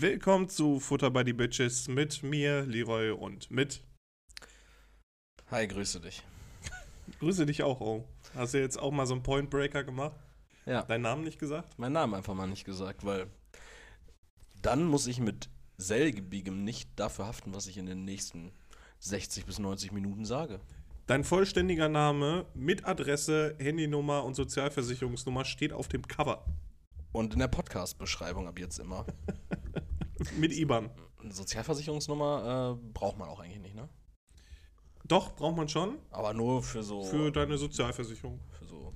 Willkommen zu Futter by the Bitches mit mir, Leroy und mit. Hi, grüße dich. Grüße dich auch, oh. Hast du jetzt auch mal so einen Point Breaker gemacht? Ja. Deinen Namen nicht gesagt? Meinen Namen einfach mal nicht gesagt, weil dann muss ich mit selbigem nicht dafür haften, was ich in den nächsten 60 bis 90 Minuten sage. Dein vollständiger Name mit Adresse, Handynummer und Sozialversicherungsnummer steht auf dem Cover. Und in der Podcast-Beschreibung ab jetzt immer. mit IBAN. Eine Sozialversicherungsnummer äh, braucht man auch eigentlich nicht, ne? Doch, braucht man schon. Aber nur für so. Für deine Sozialversicherung. Für so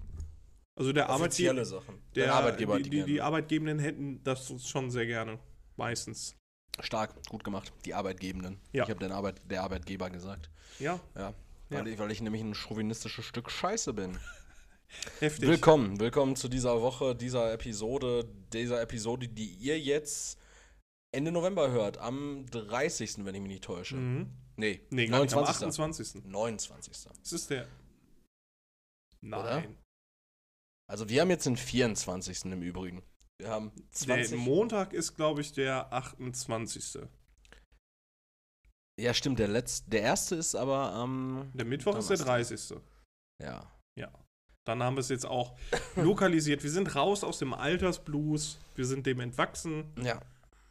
Also der Arbeitgeber, Sachen. der Dein Arbeitgeber die, die, die. Arbeitgebenden hätten das schon sehr gerne. Meistens. Stark, gut gemacht. Die Arbeitgebenden. Ja. Ich habe den Arbeit, der Arbeitgeber gesagt. Ja, Ja. Weil, Ja. Ich, weil ich nämlich ein chauvinistisches Stück Scheiße bin. heftig. Willkommen, willkommen zu dieser Woche, dieser Episode, dieser Episode, die ihr jetzt Ende November hört, am 30., wenn ich mich nicht täusche. Mhm. Nee, Nee, gar nicht, am 29. 28. 29. Das ist der. Oder? Nein. Also wir haben jetzt den 24. im Übrigen. Wir haben 20. Der Montag ist, glaube ich, der 28. ja, stimmt, der letzte, der erste ist aber am Der Mittwoch ist der Donnerstag. 30. ja. Dann haben wir es jetzt auch lokalisiert. Wir sind raus aus dem Altersblues. Wir sind dem entwachsen. Ja.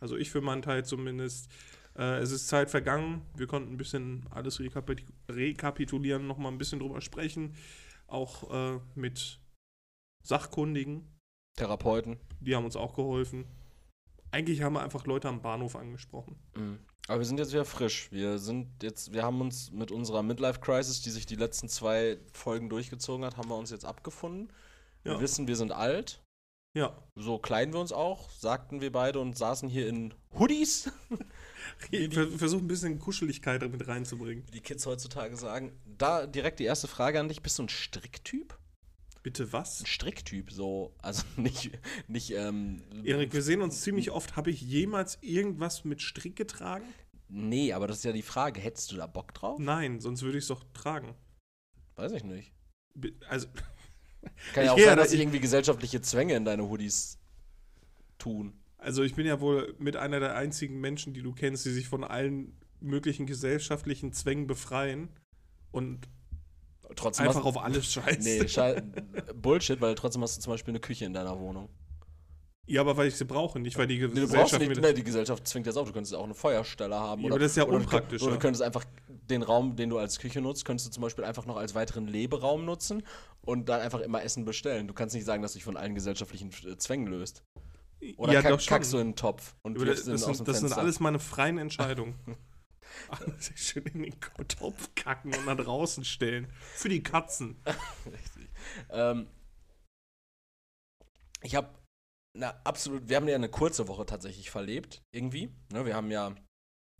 Also ich für meinen Teil zumindest. Äh, es ist Zeit vergangen. Wir konnten ein bisschen alles rekapit rekapitulieren, nochmal ein bisschen drüber sprechen. Auch äh, mit Sachkundigen. Therapeuten. Die haben uns auch geholfen. Eigentlich haben wir einfach Leute am Bahnhof angesprochen. Mhm. Aber wir sind jetzt wieder frisch. Wir sind jetzt, wir haben uns mit unserer Midlife-Crisis, die sich die letzten zwei Folgen durchgezogen hat, haben wir uns jetzt abgefunden. Wir Ja. wissen, wir sind alt. Ja. So kleiden wir uns auch, sagten wir beide und saßen hier in Hoodies, Ich ver- versuche ein bisschen Kuscheligkeit mit reinzubringen. wie die Kids heutzutage sagen. Da direkt die erste Frage an dich: Bist du ein Stricktyp? Bitte was? Ein Stricktyp, so, also nicht, nicht, ähm. Erik, wir sehen uns ziemlich oft. Habe ich jemals irgendwas mit Strick getragen? Nee, aber das ist ja die Frage: Hättest du da Bock drauf? Nein, sonst würde ich es doch tragen. Weiß ich nicht. Also, Kann Ich ja auch ja sein, da- dass sich ich- irgendwie gesellschaftliche Zwänge in deine Hoodies tun. also ich bin ja wohl mit einer der einzigen Menschen, die du kennst, die sich von allen möglichen gesellschaftlichen Zwängen befreien und Trotzdem einfach auf alles scheißen. Nee, Schei Bullshit, weil trotzdem hast du zum Beispiel eine Küche in deiner Wohnung. Ja, aber weil ich sie brauche, nicht weil die Nee, du brauchst Gesellschaft nicht, nee, die Gesellschaft zwingt das auf. Du könntest auch eine Feuerstelle haben. Ja, oder, aber das ist ja oder unpraktischer. Oder du könntest einfach den Raum, den du als Küche nutzt, könntest du zum Beispiel einfach noch als weiteren Leberaum nutzen und dann einfach immer Essen bestellen. Du kannst nicht sagen, dass du dich von allen gesellschaftlichen äh, Zwängen löst. Oder ja, kack, doch schon. kackst du in den Topf und wirfst das, ihn aus dem sind, das sind alles meine freien Entscheidungen. Alles schön in den Topf kacken und nach draußen stellen. Für die Katzen. Richtig. Ähm, ich habe na absolut, wir haben ja eine kurze Woche tatsächlich verlebt, irgendwie. Ne, wir haben ja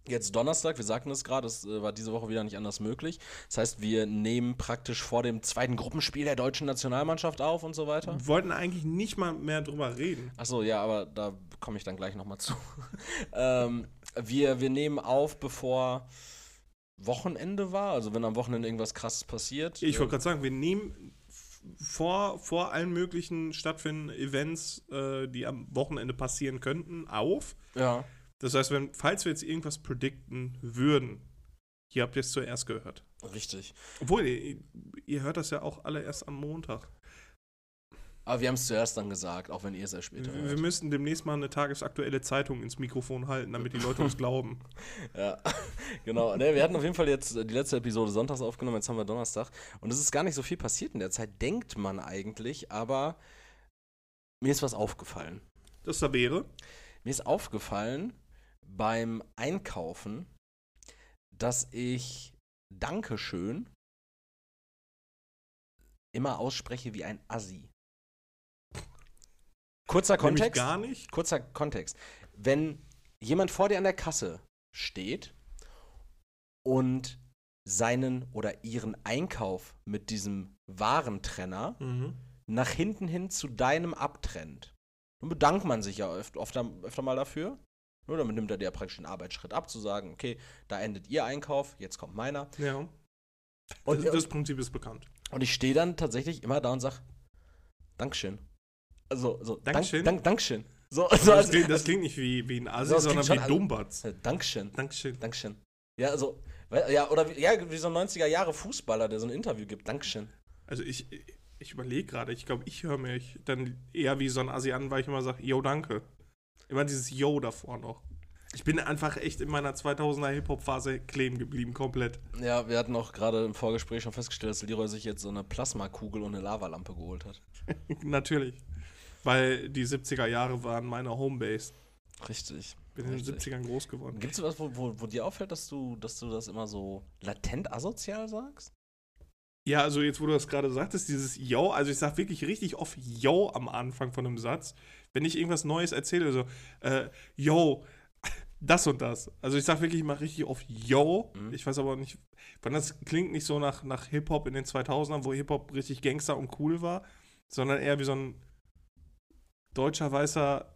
jetzt Donnerstag, wir sagten es gerade, es äh, war diese Woche wieder nicht anders möglich. Das heißt, wir nehmen praktisch vor dem zweiten Gruppenspiel der deutschen Nationalmannschaft auf und so weiter. Wir wollten eigentlich nicht mal mehr drüber reden. Achso, ja, aber da komme ich dann gleich nochmal zu. ähm, wir, wir nehmen auf, bevor Wochenende war, also wenn am Wochenende irgendwas krasses passiert. Ich äh, wollte gerade sagen, wir nehmen vor, vor allen möglichen stattfindenden Events, äh, die am Wochenende passieren könnten, auf. ja. Das heißt, wenn, falls wir jetzt irgendwas predikten würden, hier habt ihr es zuerst gehört. Richtig. Obwohl, ihr, ihr hört das ja auch alle erst am Montag. Aber wir haben es zuerst dann gesagt, auch wenn ihr es erst später Wir, wir hört. müssten demnächst mal eine tagesaktuelle Zeitung ins Mikrofon halten, damit die Leute uns glauben. Ja, genau. Ne, wir hatten auf jeden Fall jetzt äh, die letzte Episode sonntags aufgenommen, jetzt haben wir Donnerstag. Und es ist gar nicht so viel passiert in der Zeit, denkt man eigentlich, aber mir ist was aufgefallen. Das da wäre. Mir ist aufgefallen beim Einkaufen, dass ich Dankeschön immer ausspreche wie ein Assi. Kurzer Nämlich Kontext. gar nicht. kurzer Kontext. Wenn jemand vor dir an der Kasse steht und seinen oder ihren Einkauf mit diesem Warentrenner Mhm. nach hinten hin zu deinem abtrennt, dann bedankt man sich ja öfter, öfter, öfter mal dafür. Nur damit nimmt er dir praktisch den Arbeitsschritt ab, zu sagen, okay, da endet ihr Einkauf, jetzt kommt meiner. Ja. Und, das, das Prinzip ist bekannt. und ich stehe dann tatsächlich immer da und sage, Dankeschön. Also, so, Dankeschön? Dank, Dank, Dankeschön. So, so Das klingt, das klingt nicht wie, wie ein Asi, sondern wie schon- Dumbatz. Äh, Dankeschön. Dankeschön. Dankeschön. Ja, also, ja, oder wie, ja, wie so ein 90er Jahre Fußballer, der so ein Interview gibt. Dankeschön. Also ich, ich überlege gerade, ich glaube, ich höre mich dann eher wie so ein Asi an, weil ich immer sage, yo, danke. Immer dieses Yo davor noch. Ich bin einfach echt in meiner 2000er Hip-Hop-Phase kleben geblieben, komplett. Ja, wir hatten auch gerade im Vorgespräch schon festgestellt, dass Leroy sich jetzt so eine Plasmakugel und eine Lavalampe geholt hat. Natürlich. Weil die 70er Jahre waren meine Homebase. Richtig. Bin in den richtig. 70ern groß geworden. Gibt es was, wo, wo, wo dir auffällt, dass du, dass du das immer so latent asozial sagst? Ja, also jetzt, wo du das gerade sagtest, dieses Yo, also ich sag wirklich richtig oft Yo am Anfang von einem Satz, wenn ich irgendwas Neues erzähle, so, äh, Yo, das und das. Also ich sag wirklich immer richtig oft Yo. Mhm. Ich weiß aber nicht, wann das klingt nicht so nach, nach Hip-Hop in den 2000ern, wo Hip-Hop richtig Gangster und cool war, sondern eher wie so ein deutscher weißer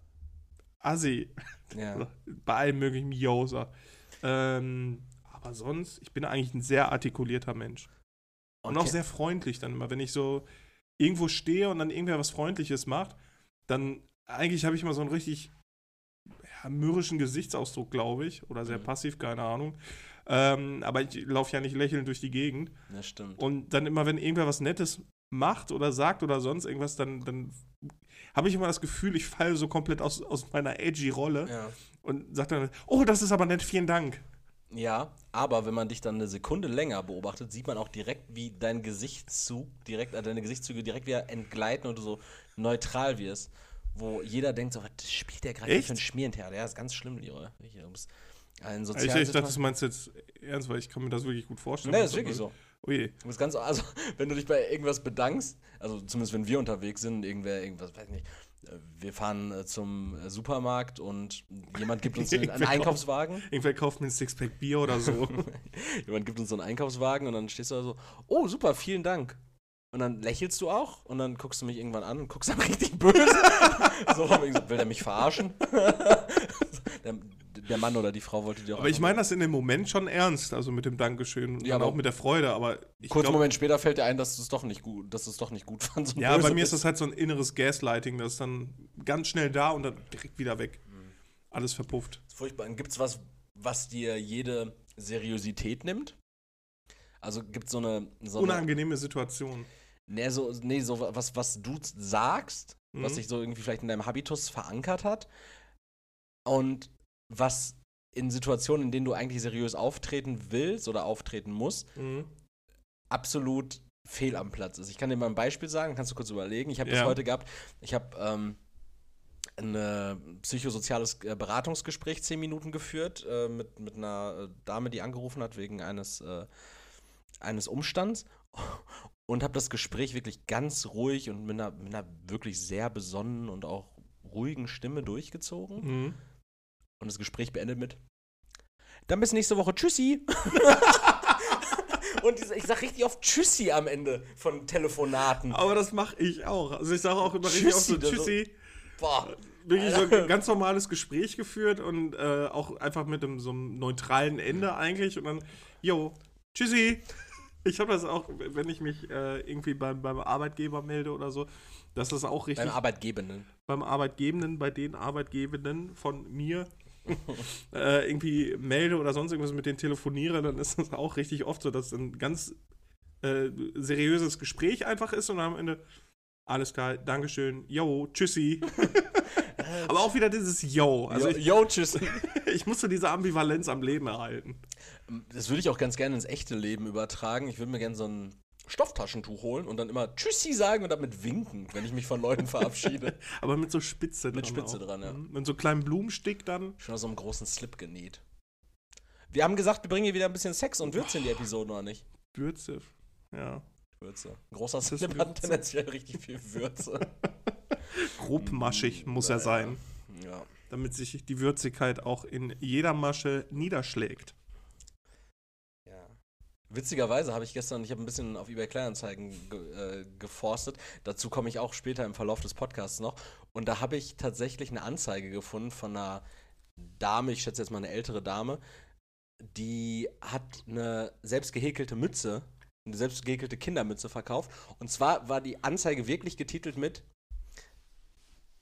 Assi. Ja. Bei allem möglichen Yo sagt. Ähm, aber sonst, ich bin eigentlich ein sehr artikulierter Mensch. Und auch sehr freundlich dann immer. Wenn ich so irgendwo stehe und dann irgendwer was Freundliches macht, dann eigentlich habe ich immer so einen richtig ja, mürrischen Gesichtsausdruck, glaube ich. Oder sehr Mhm. passiv, keine Ahnung. Ähm, aber ich laufe ja nicht lächelnd durch die Gegend. Ja, stimmt. Und dann immer, wenn irgendwer was Nettes macht oder sagt oder sonst irgendwas, dann, dann habe ich immer das Gefühl, ich falle so komplett aus, aus meiner edgy Rolle ja. und sage dann, oh, das ist aber nett, vielen Dank. ja, aber wenn man dich dann eine Sekunde länger beobachtet, sieht man auch direkt, wie dein Gesichtszug, direkt, äh, deine Gesichtszüge direkt wieder entgleiten und du so neutral wirst. Wo jeder denkt so, was spielt der gerade für ein Schmierentheater? Ja, ist ganz schlimm, Leroy. Du bist ein Ich, ich dachte, das meinst du jetzt ernst, weil ich kann mir das wirklich gut vorstellen. Nee, ist wirklich so. Oh je. Du bist ganz, also, wenn du dich bei irgendwas bedankst, also zumindest wenn wir unterwegs sind, irgendwer, irgendwas, weiß ich nicht, wir fahren äh, zum äh, Supermarkt und jemand gibt uns einen, einen Einkaufswagen. Irgendwer kauft mir ein Sixpack Bier oder so. jemand gibt uns so einen Einkaufswagen und dann stehst du da so, oh, super, vielen Dank. Und dann lächelst du auch und dann guckst du mich irgendwann an und guckst dann richtig böse. so, so, will der mich verarschen? der, der Mann oder die Frau wollte dir auch. aber ich meine das in dem Moment schon ernst, also mit dem Dankeschön und Ja, aber- auch mit der Freude, aber Kurz Moment später fällt dir ein, dass du es doch nicht gut, dass du es doch nicht gut fandst. und ja, bei mir ist bist. das halt so ein inneres Gaslighting, das ist dann ganz schnell da und dann direkt wieder weg. Mhm. Alles verpufft. Das ist furchtbar. Gibt es was, was dir jede Seriosität nimmt? Also gibt so eine, so eine Unangenehme Situation. Nee, so, nee, so was, was du sagst, was Mhm. sich so irgendwie vielleicht in deinem Habitus verankert hat und was in Situationen, in denen du eigentlich seriös auftreten willst oder auftreten musst, Mhm. absolut fehl am Platz ist. Ich kann dir mal ein Beispiel sagen, kannst du kurz überlegen. Ich habe das Ja. heute gehabt. Ich habe ähm, ein psychosoziales äh, Beratungsgespräch zehn Minuten geführt äh, mit, mit einer äh, Dame, die angerufen hat wegen eines, äh, eines Umstands und habe das Gespräch wirklich ganz ruhig und mit einer, mit einer wirklich sehr besonnenen und auch ruhigen Stimme durchgezogen Mhm. und das Gespräch beendet mit Dann bis nächste Woche. Tschüssi. und ich sag richtig oft Tschüssi am Ende von Telefonaten. Aber das mache ich auch. Also ich sage auch immer richtig oft so Tschüssi, Tschüssi. Boah. Wirklich so ein ganz normales Gespräch geführt und äh, auch einfach mit einem, so einem neutralen Ende eigentlich und dann, yo, tschüssi. Ich habe das auch, wenn ich mich äh, irgendwie beim, beim Arbeitgeber melde oder so, dass das auch richtig Beim Arbeitgebenden. beim Arbeitgebenden, bei den Arbeitgebenden von mir äh, irgendwie melde oder sonst irgendwas mit denen telefoniere, dann ist das auch richtig oft so, dass ein ganz äh, seriöses Gespräch einfach ist und am Ende alles klar, Dankeschön, yo, tschüssi. Aber auch wieder dieses Yo. Also yo, ich, yo, tschüss. ich musste diese Ambivalenz am Leben erhalten. Das würde ich auch ganz gerne ins echte Leben übertragen. Ich würde mir gerne so ein Stofftaschentuch holen und dann immer Tschüssi sagen und damit winken, wenn ich mich von Leuten verabschiede. Aber mit so Spitze dran. Mit Spitze auch. dran, ja. Mhm. Mit so kleinem Blumenstick dann. Schon aus so einem großen Slip genäht. Wir haben gesagt, wir bringen hier wieder ein bisschen Sex und Würze in die Episode, oder nicht? Würze. Ja. Würze. Ein großer Slip hat tendenziell richtig viel Würze. Grobmaschig muss er sein. Ja. damit sich die Würzigkeit auch in jeder Masche niederschlägt. Witzigerweise habe ich gestern, ich habe ein bisschen auf eBay Kleinanzeigen ge äh, geforstet. Dazu komme ich auch später im Verlauf des Podcasts noch. Und da habe ich tatsächlich eine Anzeige gefunden von einer Dame, ich schätze jetzt mal eine ältere Dame, die hat eine selbst gehäkelte Mütze, eine selbst gehäkelte Kindermütze verkauft. Und zwar war die Anzeige wirklich getitelt mit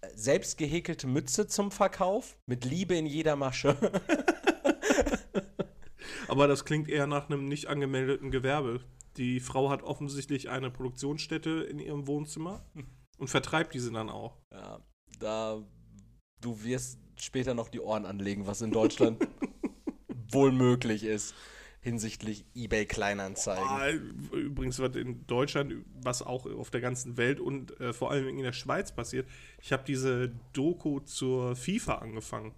äh, selbst gehäkelte Mütze zum Verkauf mit Liebe in jeder Masche. Aber das klingt eher nach einem nicht angemeldeten Gewerbe. Die Frau hat offensichtlich eine Produktionsstätte in ihrem Wohnzimmer und vertreibt diese dann auch. ja, da du wirst später noch die Ohren anlegen, was in Deutschland wohl möglich ist hinsichtlich eBay Kleinanzeigen. Ah, übrigens, was in Deutschland, was auch auf der ganzen Welt und äh, vor allem in der Schweiz passiert, ich habe diese Doku zur FIFA angefangen.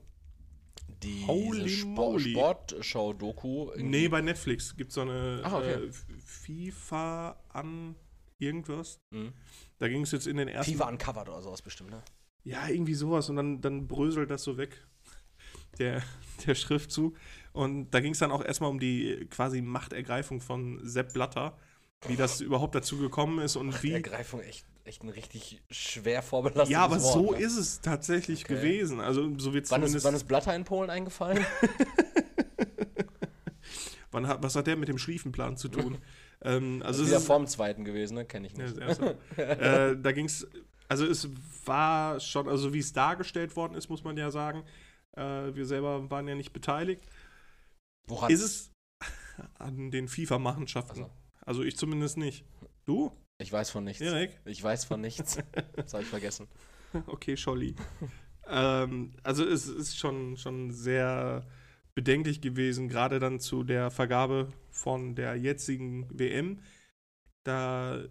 Die Holy diese Spo moly. Sportschau-Doku. Nee, bei Netflix gibt es so eine Ah, okay. äh, FIFA an irgendwas. Mhm. Da ging es jetzt in den ersten. FIFA Uncovered oder sowas bestimmt, ne? Ja, irgendwie sowas. Und dann, dann bröselt das so weg, der, der Schriftzug. Und da ging es dann auch erstmal um die quasi Machtergreifung von Sepp Blatter, wie das überhaupt dazu gekommen ist und wie. Ergreifung echt, echt ein richtig schwer vorbelastetes Ja, aber Wort, so ne? ist es tatsächlich Okay. gewesen. Also so wird Wann ist, wann ist Blatter in Polen eingefallen? wann hat, was hat der mit dem Schliefenplan zu tun? ähm, also wieder ist, vorm zweiten gewesen, ne? Kenne ich Ja, nicht. das äh, da ging es, also es war schon, also wie es dargestellt worden ist, muss man ja sagen. Äh, wir selber waren ja nicht beteiligt. Woran? Ist es an den FIFA-Machenschaften? Also. Also ich zumindest nicht. Du, Ich weiß von nichts. Erik? Ich weiß von nichts. Das habe ich vergessen. Okay, Scholli. ähm, also es ist schon, schon sehr bedenklich gewesen, gerade dann zu der Vergabe von der jetzigen WM. Da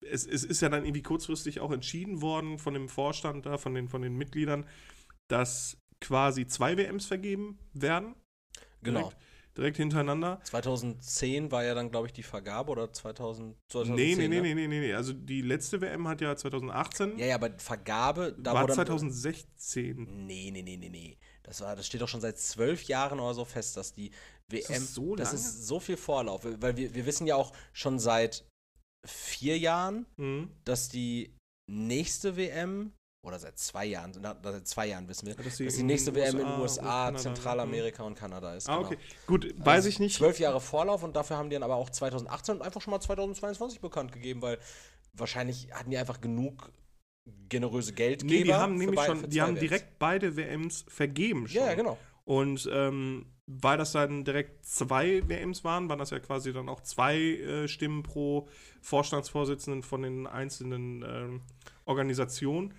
es, es ist ja dann irgendwie kurzfristig auch entschieden worden von dem Vorstand da, von den, von den Mitgliedern, dass quasi zwei WMs vergeben werden. Genau. Direkt, direkt hintereinander. 2010 war ja dann, glaube ich, die Vergabe oder 2000, 2010. Nee, nee, nee, ne? nee, nee, nee, nee. Also die letzte WM hat ja 2018. Ja, ja, aber Vergabe, da war wurde. 2016. Nee, nee, nee, nee, nee. Das, war, das steht doch schon seit zwölf Jahren oder so fest, dass die WM. das so das lange? ist so viel Vorlauf. Weil wir, wir wissen ja auch schon seit vier Jahren, Mhm. dass die nächste WM, oder seit zwei Jahren, seit zwei Jahren wissen wir, dass dass die nächste WM in USA den und USA, ne? Zentralamerika und Kanada ist. Ah, genau. okay. Gut, weiß Also ich nicht. Zwölf Jahre Vorlauf und dafür haben die dann aber auch 2018 und einfach schon mal 2022 bekannt gegeben, weil wahrscheinlich hatten die einfach genug generöse Geldgeber. Nee, die haben nämlich schon, die haben WMs. direkt beide WMs vergeben schon. Ja, genau. Und ähm, weil das dann direkt zwei WMs waren, waren das ja quasi dann auch zwei äh, Stimmen pro Vorstandsvorsitzenden von den einzelnen ähm, Organisationen.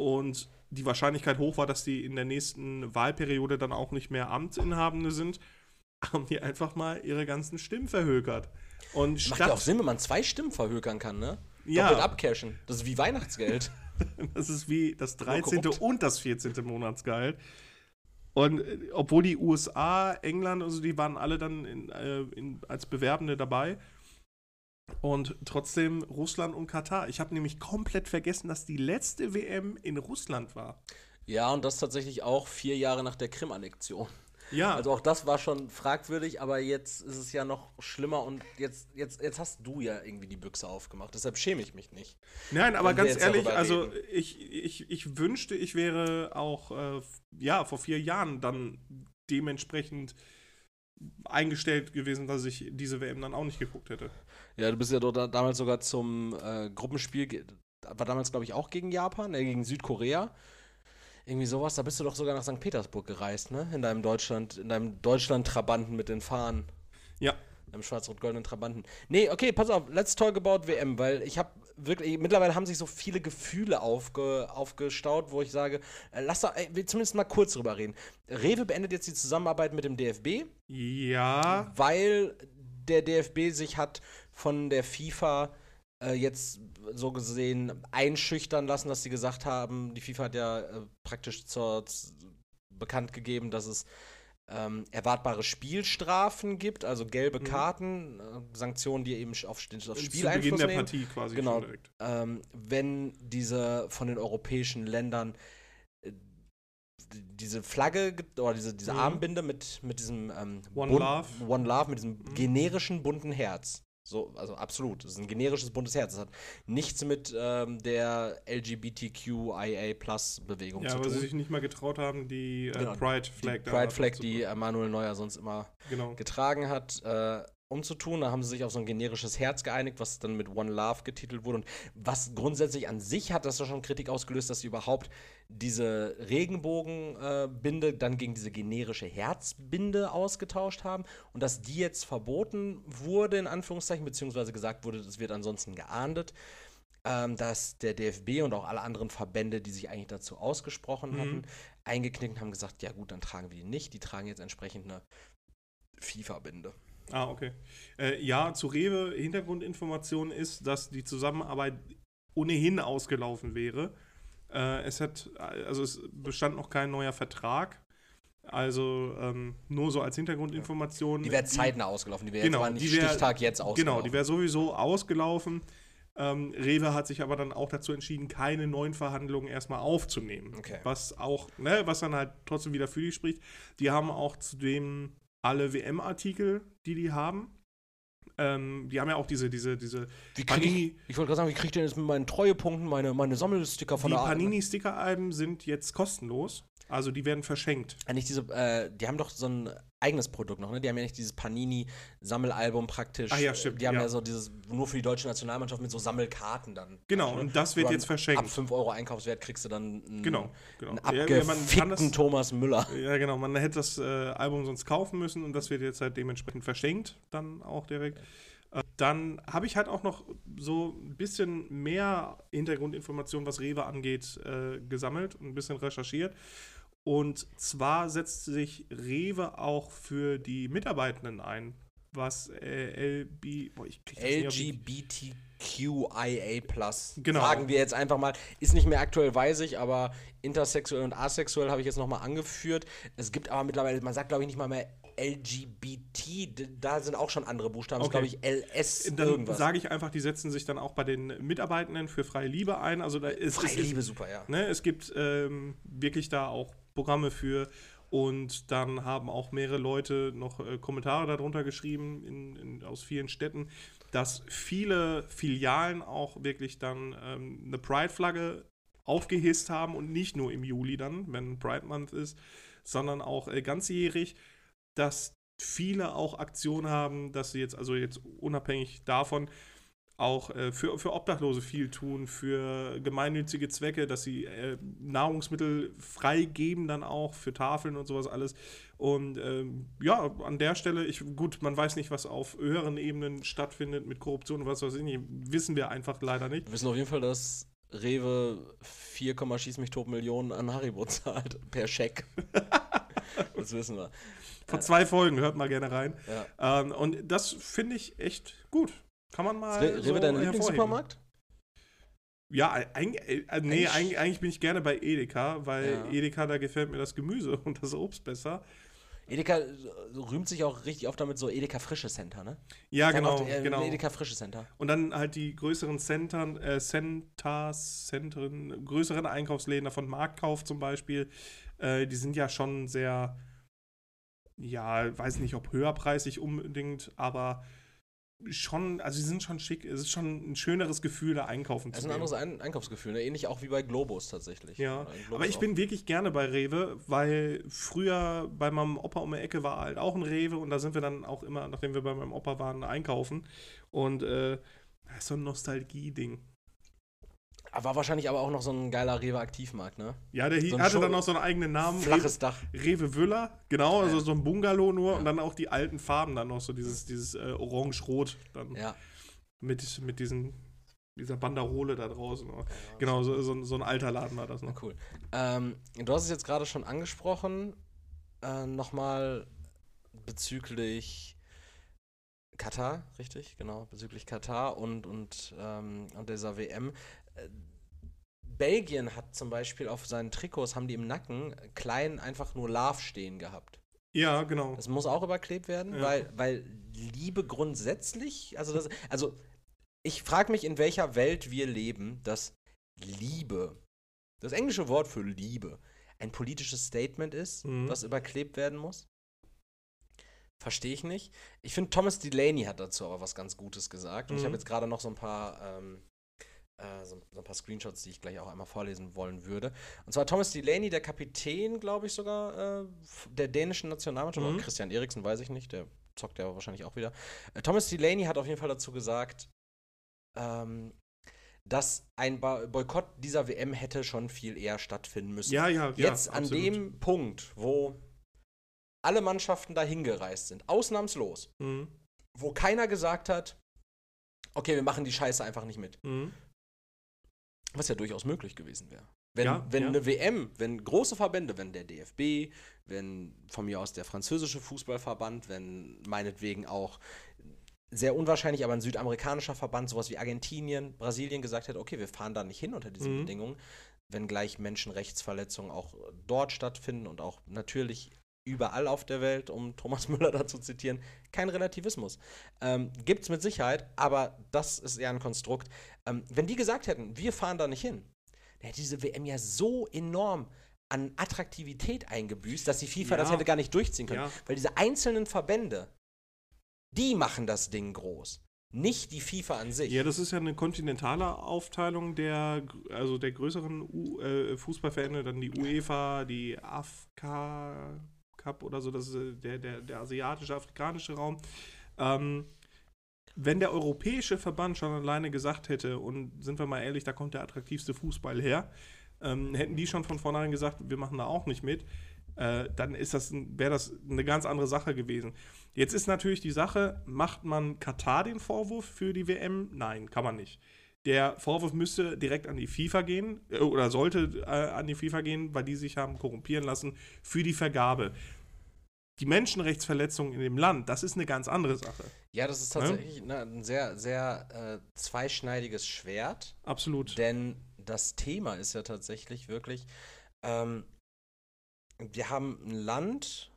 Und die Wahrscheinlichkeit hoch war, dass die in der nächsten Wahlperiode dann auch nicht mehr Amtsinhabende sind, haben die einfach mal ihre ganzen Stimmen verhökert. Und Macht statt, ja auch Sinn, wenn man zwei Stimmen verhökern kann, ne? Ja. Doppelt abcashen. Das ist wie Weihnachtsgeld. Das ist wie das 13. korrupt. und das 14. Monatsgehalt. Und äh, obwohl die USA, England, also die waren alle dann in, äh, in, als Bewerbende dabei. Und trotzdem Russland und Katar. Ich habe nämlich komplett vergessen, dass die letzte WM in Russland war. ja, und das tatsächlich auch vier Jahre nach der Krim-Annexion. Ja, Also auch das war schon fragwürdig, aber jetzt ist es ja noch schlimmer und jetzt, jetzt, jetzt hast du ja irgendwie die Büchse aufgemacht. Deshalb schäme ich mich nicht. nein, aber ganz ehrlich, also ich, ich, ich wünschte, ich wäre auch äh, ja, vor vier Jahren dann dementsprechend eingestellt gewesen, dass ich diese WM dann auch nicht geguckt hätte. Ja, du bist ja dort da, damals sogar zum äh, Gruppenspiel, war damals, glaube ich, auch gegen Japan, äh, gegen Südkorea. Irgendwie sowas, da bist du doch sogar nach St. Petersburg gereist, ne? In deinem Deutschland, in deinem Deutschland-Trabanten mit den Fahnen. Ja, Im schwarz-rot-goldenen Trabanten. Nee, okay, pass auf, let's talk about WM, weil ich habe wirklich, mittlerweile haben sich so viele Gefühle aufge, aufgestaut, wo ich sage, äh, lass doch, ey, zumindest mal kurz drüber reden. Rewe beendet jetzt die Zusammenarbeit mit dem DFB, ja, weil der DFB sich hat von der FIFA äh, jetzt so gesehen einschüchtern lassen, dass sie gesagt haben, die FIFA hat ja äh, praktisch zur, bekannt gegeben, dass es ähm, erwartbare Spielstrafen gibt, also gelbe Mhm. Karten, äh, Sanktionen, die eben auf, aufs Spiel zu Beginn der nehmen Partie quasi Genau. direkt. ähm, wenn diese von den europäischen Ländern äh, diese Flagge ge- oder diese, diese Mhm. Armbinde mit, mit diesem ähm, One Love. One Love, mit diesem Mhm. generischen bunten Herz. So, also absolut. Das ist ein generisches buntes Herz. Das hat nichts mit ähm, der LGBTQIA-Plus-Bewegung Ja, zu tun. sie sich nicht mal getraut haben, die äh, Genau, Pride die Flag da Pride Flag, die Emanuel Neuer sonst immer Genau. getragen hat. Äh, umzutun. Da haben sie sich auf so ein generisches Herz geeinigt, was dann mit One Love getitelt wurde. Und was grundsätzlich an sich hat das doch schon Kritik ausgelöst, dass sie überhaupt diese Regenbogenbinde äh, dann gegen diese generische Herzbinde ausgetauscht haben und dass die jetzt verboten wurde, in Anführungszeichen, beziehungsweise gesagt wurde, das wird ansonsten geahndet. Ähm, dass der DFB und auch alle anderen Verbände, die sich eigentlich dazu ausgesprochen hatten, mhm. eingeknickt haben gesagt, ja gut, dann tragen wir die nicht. Die tragen jetzt entsprechend eine FIFA-Binde. Ah, okay. Äh, ja, zu Rewe Hintergrundinformation ist, dass die Zusammenarbeit ohnehin ausgelaufen wäre. Äh, es hat, also es bestand noch kein neuer Vertrag. Also ähm, nur so als Hintergrundinformation. Die wäre zeitnah ausgelaufen, die wäre genau, jetzt nicht wär, Stichtag jetzt ausgelaufen. Genau, die wäre sowieso ausgelaufen. Ähm, Rewe hat sich aber dann auch dazu entschieden, keine neuen Verhandlungen erstmal aufzunehmen. Okay. Was auch, ne, was dann halt trotzdem wieder für die spricht. Die haben auch zudem alle WM-Artikel, die die haben. Ähm, die haben ja auch diese, diese, diese wie Panini. Ich, ich wollte gerade sagen, wie kriege ich denn jetzt mit meinen Treuepunkten meine, meine Sammelsticker von die der Die Panini-Sticker-Alben sind jetzt kostenlos. Also die werden verschenkt. Ja, nicht diese, äh, die haben doch so ein eigenes Produkt noch, ne? Die haben ja nicht dieses Panini-Sammelalbum praktisch. Ah ja, stimmt. Die haben ja. ja. so dieses, nur für die deutsche Nationalmannschaft mit so Sammelkarten dann. Genau, ne? und das wird jetzt verschenkt. Ab 5 Euro Einkaufswert kriegst du dann einen, genau, genau. einen abgefickten ja, das, Thomas Müller. Ja, genau. Man hätte das äh, Album sonst kaufen müssen und das wird jetzt halt dementsprechend verschenkt, dann auch direkt. Äh, dann habe ich halt auch noch so ein bisschen mehr Hintergrundinformationen, was Rewe angeht, äh, gesammelt und ein bisschen recherchiert. Und zwar setzt sich Rewe auch für die Mitarbeitenden ein, was äh, LB, boah, ich LGBTQIA genau. sagen wir jetzt einfach mal. Ist nicht mehr aktuell, weiß ich, aber intersexuell und asexuell habe ich jetzt nochmal angeführt. Es gibt aber mittlerweile, man sagt glaube ich nicht mal mehr LGBT, da sind auch schon andere Buchstaben, okay. das glaube ich LS dann irgendwas. sage ich einfach, die setzen sich dann auch bei den Mitarbeitenden für freie Liebe ein. Also da ist, freie ist, Liebe, super, ja. Ne, es gibt ähm, wirklich da auch Programme für. Und dann haben auch mehrere Leute noch äh, Kommentare darunter geschrieben in, in, aus vielen Städten, dass viele Filialen auch wirklich dann ähm, eine Pride-Flagge aufgehisst haben und nicht nur im Juli dann, wenn Pride Month ist, sondern auch äh, ganzjährig, dass viele auch Aktionen haben, dass sie jetzt, also jetzt unabhängig davon, auch äh, für, für Obdachlose viel tun, für gemeinnützige Zwecke, dass sie äh, Nahrungsmittel freigeben dann auch für Tafeln und sowas alles. Und ähm, ja, an der Stelle, ich, gut, man weiß nicht, was auf höheren Ebenen stattfindet mit Korruption und was weiß ich nicht, wissen wir einfach leider nicht. Wir wissen auf jeden Fall, dass Rewe 4, schieß mich tot Millionen an Haribo zahlt per Scheck. das wissen wir. Vor zwei Folgen, hört mal gerne rein. Ja. Ähm, und das finde ich echt gut. Kann man mal. Ist Rewe so dein Lieblingssupermarkt? Ja, eigentlich, äh, nee, eigentlich, eigentlich, bin ich gerne bei Edeka, weil ja. Edeka, da gefällt mir das Gemüse und das Obst besser. Edeka äh, rühmt sich auch richtig oft damit so Edeka Frische Center, ne? Ja, genau, oft, äh, genau. Edeka Frische Center. Und dann halt die größeren Centern, äh, Centers, Zentren, größeren Einkaufsläden von Marktkauf zum Beispiel, äh, die sind ja schon sehr, ja, weiß nicht, ob höherpreisig unbedingt, aber schon, also sie sind schon schick. Es ist schon ein schöneres Gefühl, da einkaufen zu gehen. Es ist ein anderes ein Einkaufsgefühl, ne? ähnlich auch wie bei Globus tatsächlich. Ja, aber ich auch. bin wirklich gerne bei Rewe, weil früher bei meinem Opa um die Ecke war halt auch ein Rewe und da sind wir dann auch immer, nachdem wir bei meinem Opa waren, einkaufen. Und äh, das ist so ein Nostalgie-Ding. War wahrscheinlich aber auch noch so ein geiler Rewe-Aktivmarkt, ne? Ja, der so hatte Show dann noch so einen eigenen Namen. Flaches Rewe, Dach. Rewe Wüller, genau, also so ein Bungalow nur ja. und dann auch die alten Farben dann noch, so dieses, dieses äh, Orange-Rot dann. Ja. Mit, mit diesen, dieser Banderole da draußen. Ja, genau, so, so, so, ein alter Laden war das noch. Cool. Ähm, du hast es jetzt gerade schon angesprochen, äh, nochmal bezüglich Katar, richtig? Genau, bezüglich Katar und, und, ähm, und dieser WM. Belgien hat zum Beispiel auf seinen Trikots, haben die im Nacken klein einfach nur Love stehen gehabt. Ja, genau. Das muss auch überklebt werden, ja. weil, weil Liebe grundsätzlich, also das, also ich frage mich, in welcher Welt wir leben, dass Liebe, das englische Wort für Liebe, ein politisches Statement ist, mhm. was überklebt werden muss. Verstehe ich nicht. Ich finde, Thomas Delaney hat dazu aber was ganz Gutes gesagt. Und ich habe mhm. jetzt gerade noch so ein paar ähm, äh, so, so, ein paar Screenshots, die ich gleich auch einmal vorlesen wollen würde. Und zwar Thomas Delaney, der Kapitän, glaube ich sogar, äh, der dänischen Nationalmannschaft. Mhm. Christian Eriksen, weiß ich nicht, der zockt er wahrscheinlich auch wieder. Äh, Thomas Delaney hat auf jeden Fall dazu gesagt, ähm, dass ein Boykott dieser WM hätte schon viel eher stattfinden müssen. Ja, ja, ja. Jetzt an absolut. dem Punkt, wo alle Mannschaften dahin gereist sind, ausnahmslos, Mhm. wo keiner gesagt hat, okay, wir machen die Scheiße einfach nicht mit. Mhm. Was ja durchaus möglich gewesen wäre. Wenn, Ja, wenn ja. eine WM, wenn große Verbände, wenn der DFB, wenn von mir aus der französische Fußballverband, wenn meinetwegen auch sehr unwahrscheinlich, aber ein südamerikanischer Verband, sowas wie Argentinien, Brasilien gesagt hätte, okay, wir fahren da nicht hin unter diesen Mhm. Bedingungen, wenn gleich Menschenrechtsverletzungen auch dort stattfinden und auch natürlich überall auf der Welt, um Thomas Müller dazu zu zitieren, kein Relativismus. Ähm, Gibt es mit Sicherheit, aber das ist eher ein Konstrukt. Ähm, wenn die gesagt hätten, wir fahren da nicht hin, dann hätte diese WM ja so enorm an Attraktivität eingebüßt, dass die FIFA Ja. das hätte gar nicht durchziehen können. Ja. Weil diese einzelnen Verbände, die machen das Ding groß. Nicht die FIFA an sich. Ja, das ist ja eine kontinentale Aufteilung der, also der größeren U äh, Fußballverbände, dann die UEFA, die AFK Cup oder so, das ist äh, der, der, der asiatische, afrikanische Raum. Ähm, wenn der europäische Verband schon alleine gesagt hätte, und sind wir mal ehrlich, da kommt der attraktivste Fußball her, ähm, hätten die schon von vornherein gesagt, wir machen da auch nicht mit, äh, dann das, wäre das eine ganz andere Sache gewesen. Jetzt ist natürlich die Sache, macht man Katar den Vorwurf für die WM? Nein, kann man nicht. Der Vorwurf müsste direkt an die FIFA gehen äh, oder sollte äh, an die FIFA gehen, weil die sich haben korrumpieren lassen für die Vergabe. Die Menschenrechtsverletzung in dem Land, das ist eine ganz andere Sache. Ja, das ist tatsächlich ne, ein sehr, sehr äh, zweischneidiges Schwert. Absolut. Denn das Thema ist ja tatsächlich wirklich, ähm, wir haben ein Land,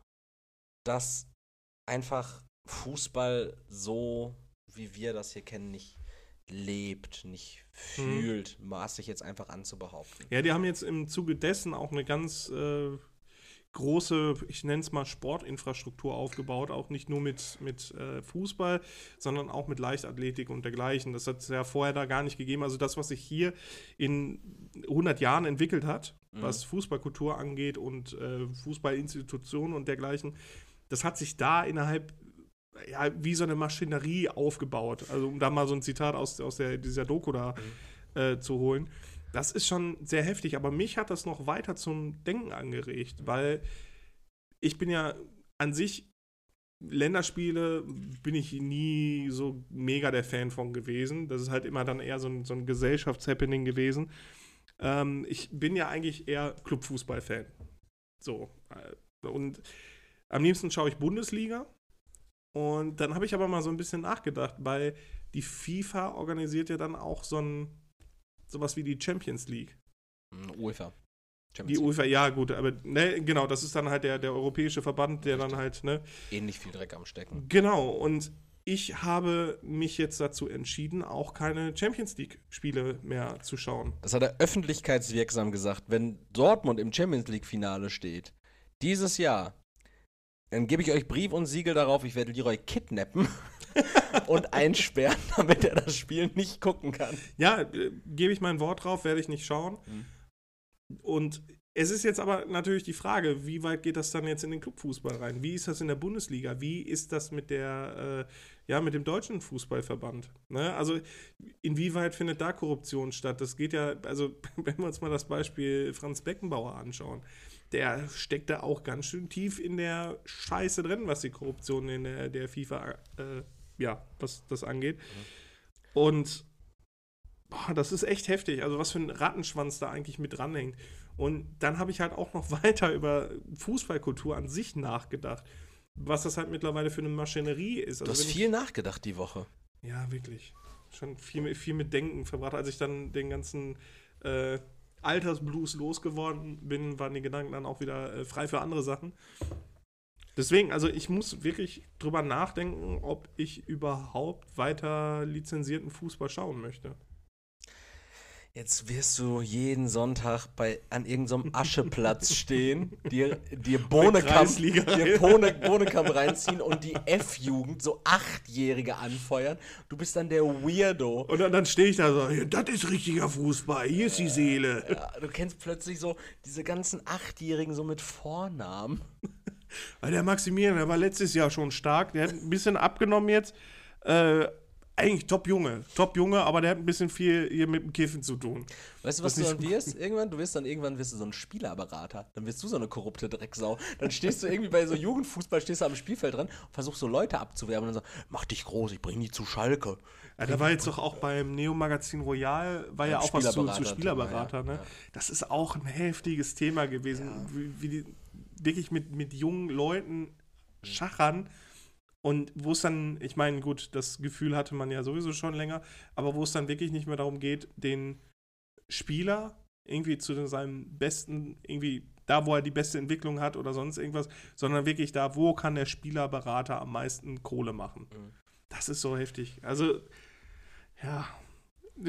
das einfach Fußball so, wie wir das hier kennen, nicht lebt, nicht fühlt, maß sich jetzt einfach an zu behaupten. Ja, die haben jetzt im Zuge dessen auch eine ganz äh, große, ich nenne es mal Sportinfrastruktur aufgebaut, auch nicht nur mit, mit äh, Fußball, sondern auch mit Leichtathletik und dergleichen. Das hat es ja vorher da gar nicht gegeben. Also das, was sich hier in 100 Jahren entwickelt hat, was Fußballkultur angeht und äh, Fußballinstitutionen und dergleichen, das hat sich da innerhalb ja, wie so eine Maschinerie aufgebaut. Also um da mal so ein Zitat aus, aus der, dieser Doku da äh, zu holen. Das ist schon sehr heftig, aber mich hat das noch weiter zum Denken angeregt, weil ich bin ja an sich Länderspiele bin ich nie so mega der Fan von gewesen. Das ist halt immer dann eher so ein, so ein Gesellschaftshappening gewesen. Ähm, ich bin ja eigentlich eher Clubfußball-Fan. So. äh, Und am liebsten schaue ich Bundesliga. Und dann habe ich aber mal so ein bisschen nachgedacht, weil die FIFA organisiert ja dann auch so ein sowas wie die Champions League. Mhm, UEFA. Die Champions League. UEFA, ja gut, aber ne, genau, das ist dann halt der, der europäische Verband, der dann Richtig. halt, ne, Ähnlich viel Dreck am Stecken. Genau, und ich habe mich jetzt dazu entschieden, auch keine Champions League-Spiele mehr zu schauen. Das hat er öffentlichkeitswirksam gesagt. Wenn Dortmund im Champions League-Finale steht, dieses Jahr, dann gebe ich euch Brief und Siegel darauf, ich werde Leroy kidnappen und einsperren, damit er das Spiel nicht gucken kann. Ja, äh, gebe ich mein Wort drauf, werde ich nicht schauen. Mhm. Und es ist jetzt aber natürlich die Frage, wie weit geht das dann jetzt in den Clubfußball rein? Wie ist das in der Bundesliga? Wie ist das mit der, äh, ja, mit dem deutschen Fußballverband? Ne? Also inwieweit findet da Korruption statt? Das geht ja, also wenn wir uns mal das Beispiel Franz Beckenbauer anschauen, der steckt da auch ganz schön tief in der Scheiße drin, was die Korruption in der, der FIFA, äh, ja, was das angeht. Und boah, das ist echt heftig. Also was für ein Rattenschwanz da eigentlich mit dranhängt. Und dann habe ich halt auch noch weiter über Fußballkultur an sich nachgedacht. Was das halt mittlerweile für eine Maschinerie ist. Du Also hast wenn ich- viel nachgedacht die Woche. ja, wirklich. Schon viel, mit- viel mit Denken verbracht. Als ich dann den ganzen äh, Altersblues losgeworden bin, waren die Gedanken dann auch wieder äh, frei für andere Sachen. Deswegen, also ich muss wirklich drüber nachdenken, ob ich überhaupt weiter lizenzierten Fußball schauen möchte. Jetzt wirst du jeden Sonntag bei, an irgendeinem Ascheplatz stehen, dir, dir Bohnekamp, dir Bohne, Bohnekamp reinziehen und die F-Jugend, so Achtjährige anfeuern. Du bist dann der Weirdo. Und dann, dann stehe ich da so, "Ja, das ist richtiger Fußball, hier ist die Seele. Ja, du kennst plötzlich so diese ganzen Achtjährigen so mit Vornamen. Weil der Maximilian, der war letztes Jahr schon stark. Der hat ein bisschen abgenommen jetzt. Äh, eigentlich top Junge, top Junge, aber der hat ein bisschen viel hier mit dem Kiffen zu tun. Weißt du, was du dann wirst? Irgendwann, du wirst dann irgendwann wirst du so ein Spielerberater. Dann wirst du so eine korrupte Drecksau. Dann stehst du irgendwie bei so Jugendfußball, stehst du am Spielfeld dran und versuchst so Leute abzuwerben und dann so, mach dich groß, ich bring die zu Schalke. Ja, da war jetzt doch auch beim Neo-Magazin Royal, war ja, auch was zu, zu Spielerberater. Thema, ne? ja. Das ist auch ein heftiges Thema gewesen, wie, wie die wirklich mit, mit jungen Leuten schachern. Und wo es dann, ich meine, gut, das Gefühl hatte man ja sowieso schon länger, aber wo es dann wirklich nicht mehr darum geht, den Spieler irgendwie zu seinem besten, irgendwie da, wo er die beste Entwicklung hat oder sonst irgendwas, sondern wirklich da, wo kann der Spielerberater am meisten Kohle machen. Mhm. Das ist so heftig. Also, ja.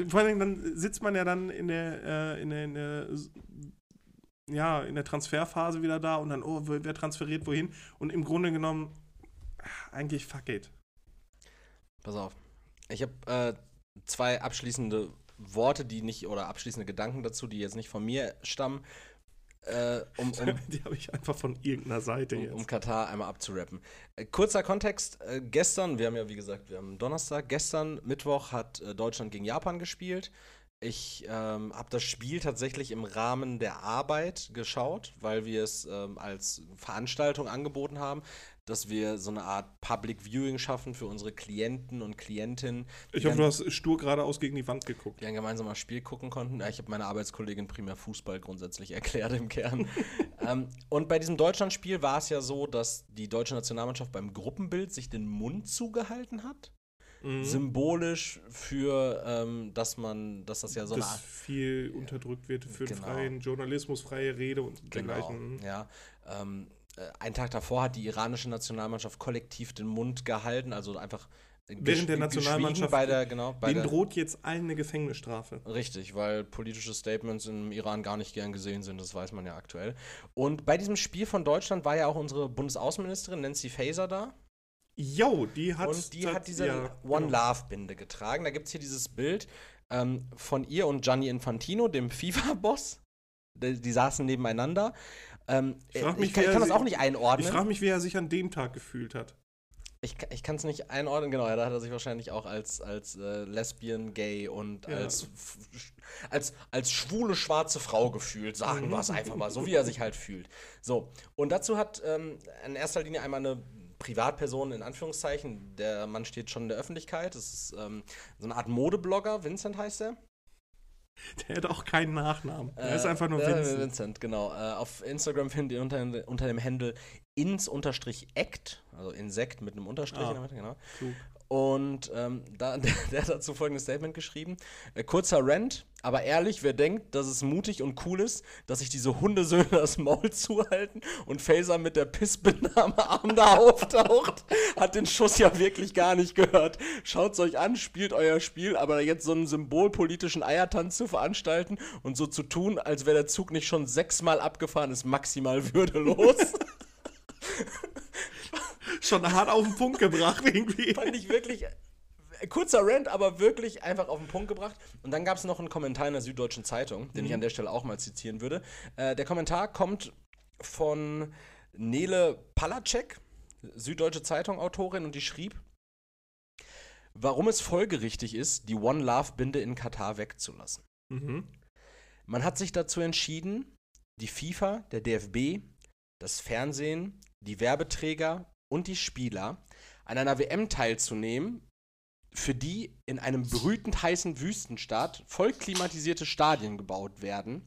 Vor allem dann sitzt man ja dann in der, äh, in der, in der ja, in der Transferphase wieder da und dann, oh, wer wer transferiert wohin? Und im Grunde genommen, eigentlich fuck it. Pass auf. Ich habe äh, zwei abschließende Worte, die nicht, oder abschließende Gedanken dazu, die jetzt nicht von mir stammen, äh, um, um, Die habe ich einfach von irgendeiner Seite um, jetzt. um Katar einmal abzurappen. Äh, kurzer Kontext: äh, Gestern, wir haben ja wie gesagt, wir haben Donnerstag, gestern, Mittwoch hat äh, Deutschland gegen Japan gespielt. Ich ähm, habe das Spiel tatsächlich im Rahmen der Arbeit geschaut, weil wir es ähm, als Veranstaltung angeboten haben, dass wir so eine Art Public Viewing schaffen für unsere Klienten und Klientinnen. ich hoffe, du hast stur geradeaus gegen die Wand geguckt. die ein gemeinsames Spiel gucken konnten. Ja, ich habe meiner Arbeitskollegin primär Fußball grundsätzlich erklärt im Kern. ähm, und bei diesem Deutschlandspiel war es ja so, dass die deutsche Nationalmannschaft beim Gruppenbild sich den Mund zugehalten hat. Mhm. Symbolisch für, ähm, dass man, dass das ja so eine Art. viel unterdrückt wird für den Genau. freien Journalismus, freie Rede und Genau, dergleichen. ja. Ähm, äh, einen Tag davor hat die iranische Nationalmannschaft kollektiv den Mund gehalten, also einfach äh, Während der Nationalmannschaft- bei der, genau, bei Denen der, droht jetzt allen eine Gefängnisstrafe. Richtig, weil politische Statements im Iran gar nicht gern gesehen sind, das weiß man ja aktuell. Und bei diesem Spiel von Deutschland war ja auch unsere Bundesaußenministerin Nancy Faeser da. Jo, die hat. und die das- hat diese ja, One genau. Love Binde getragen. Da gibt es hier dieses Bild ähm, von ihr und Gianni Infantino, dem FIFA-Boss. Die, die saßen nebeneinander. Ähm, Ich ich, mich, kann, ich wer kann das auch nicht Ich einordnen. frage mich, wie er sich an dem Tag gefühlt hat. Ich, ich kann es nicht einordnen, genau. Ja, da hat er sich wahrscheinlich auch als, als äh, Lesbian, Gay und Ja. als, als, als schwule schwarze Frau gefühlt. Sagen Mhm. wir es einfach mal, so wie er sich halt fühlt. So, und dazu hat ähm, in erster Linie einmal eine Privatperson in Anführungszeichen, der Mann steht schon in der Öffentlichkeit. Das ist ähm, so eine Art Modeblogger, Vincent heißt er. Der hat auch keinen Nachnamen. er Äh, ist einfach nur äh, Vincent. Vincent, genau. Äh, auf Instagram findet ihr unter, unter dem Handle ins-act, also Insekt mit einem Unterstrich, Ah. in der Mitte, genau. Und ähm, da, der, der hat dazu folgendes Statement geschrieben. Äh, kurzer Rant, aber ehrlich, wer denkt, dass es mutig und cool ist, dass sich diese Hundesöhne das Maul zuhalten und Phaser mit der Pissbinde am Arm da auftaucht, hat den Schuss ja wirklich gar nicht gehört. Schaut's euch an, spielt euer Spiel, aber jetzt so einen symbolpolitischen Eiertanz zu veranstalten und so zu tun, als wäre der Zug nicht schon sechsmal abgefahren, ist maximal würdelos. Schon hart auf den Punkt gebracht, irgendwie. fand ich wirklich äh, kurzer Rant, aber wirklich einfach auf den Punkt gebracht. Und dann gab es noch einen Kommentar in der Süddeutschen Zeitung, den ich an der Stelle auch mal zitieren würde. Äh, der Kommentar kommt von Nele Palacek, Süddeutsche Zeitung Autorin, und die schrieb, warum es folgerichtig ist, die One Love Binde in Katar wegzulassen. Mhm. Man hat sich dazu entschieden, die FIFA, der DFB, das Fernsehen, die Werbeträger und die Spieler an einer WM teilzunehmen, für die in einem brütend heißen Wüstenstaat voll klimatisierte Stadien gebaut werden,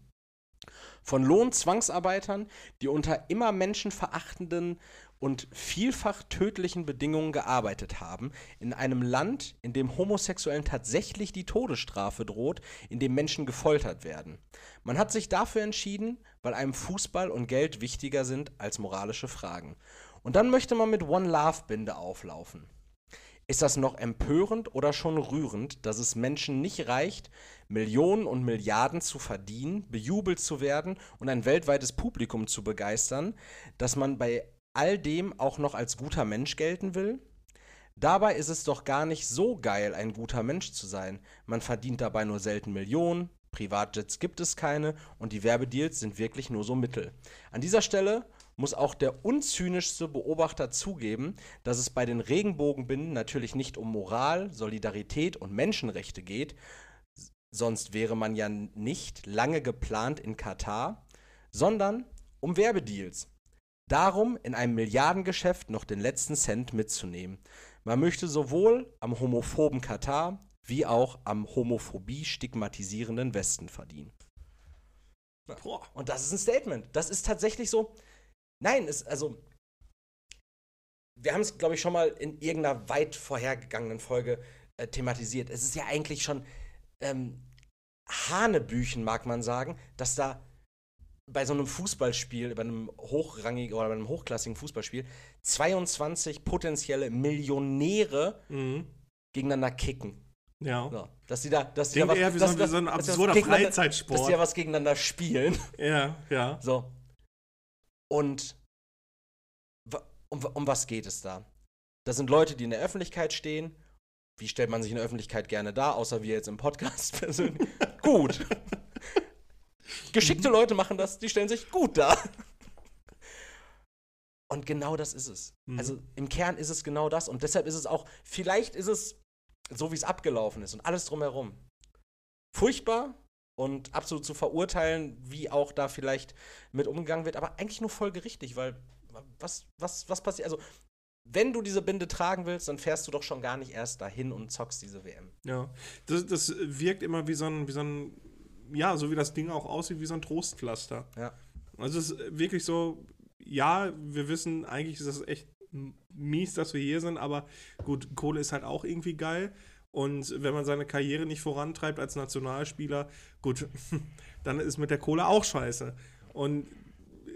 von Lohnzwangsarbeitern, die unter immer menschenverachtenden und vielfach tödlichen Bedingungen gearbeitet haben, in einem Land, in dem Homosexuellen tatsächlich die Todesstrafe droht, in dem Menschen gefoltert werden. Man hat sich dafür entschieden, weil einem Fußball und Geld wichtiger sind als moralische Fragen. Und dann möchte man mit One Love Binde auflaufen. Ist das noch empörend oder schon rührend, dass es Menschen nicht reicht, Millionen und Milliarden zu verdienen, bejubelt zu werden und ein weltweites Publikum zu begeistern, dass man bei all dem auch noch als guter Mensch gelten will? Dabei ist es doch gar nicht so geil, ein guter Mensch zu sein. Man verdient dabei nur selten Millionen, Privatjets gibt es keine und die Werbedeals sind wirklich nur so Mittel. An dieser Stelle muss auch der unzynischste Beobachter zugeben, dass es bei den Regenbogenbinden natürlich nicht um Moral, Solidarität und Menschenrechte geht, sonst wäre man ja nicht lange geplant in Katar, sondern um Werbedeals. Darum, in einem Milliardengeschäft noch den letzten Cent mitzunehmen. Man möchte sowohl am homophoben Katar wie auch am Homophobie stigmatisierenden Westen verdienen. Und das ist ein Statement. Das ist tatsächlich so. Nein, es, also. Wir haben es, glaube ich, schon mal in irgendeiner weit vorhergegangenen Folge äh, thematisiert. Es ist ja eigentlich schon ähm, Hanebüchen, mag man sagen, dass da bei so einem Fußballspiel, bei einem hochrangigen oder bei einem hochklassigen Fußballspiel 22 potenzielle Millionäre Mhm. gegeneinander kicken. Ja. So, dass die da, dass die Klingt da was, eher wie dass, so dass- wie so ein absurder gegeneinander- Freizeitsport. Dass die ja was gegeneinander spielen. Ja, ja. So. Und um, um was geht es da? Das sind Leute, die in der Öffentlichkeit stehen. Wie stellt man sich in der Öffentlichkeit gerne dar, außer wir jetzt im Podcast persönlich? gut. Geschickte Leute machen das, die stellen sich gut dar. Und genau das ist es. Mhm. Also im Kern ist es genau das. Und deshalb ist es auch, vielleicht ist es so, wie es abgelaufen ist und alles drumherum. Furchtbar und absolut zu verurteilen, wie auch da vielleicht mit umgegangen wird, aber eigentlich nur folgerichtig, weil was, was, was passiert? Also, wenn du diese Binde tragen willst, dann fährst du doch schon gar nicht erst dahin und zockst diese WM. Ja. Das, das wirkt immer wie so ein, wie so ein, ja, so wie das Ding auch aussieht, wie so ein Trostpflaster. Ja. Also es ist wirklich so, ja, wir wissen, eigentlich ist das echt mies, dass wir hier sind, aber gut, Kohle ist halt auch irgendwie geil. Und wenn man seine Karriere nicht vorantreibt als Nationalspieler, gut, dann ist mit der Kohle auch scheiße. Und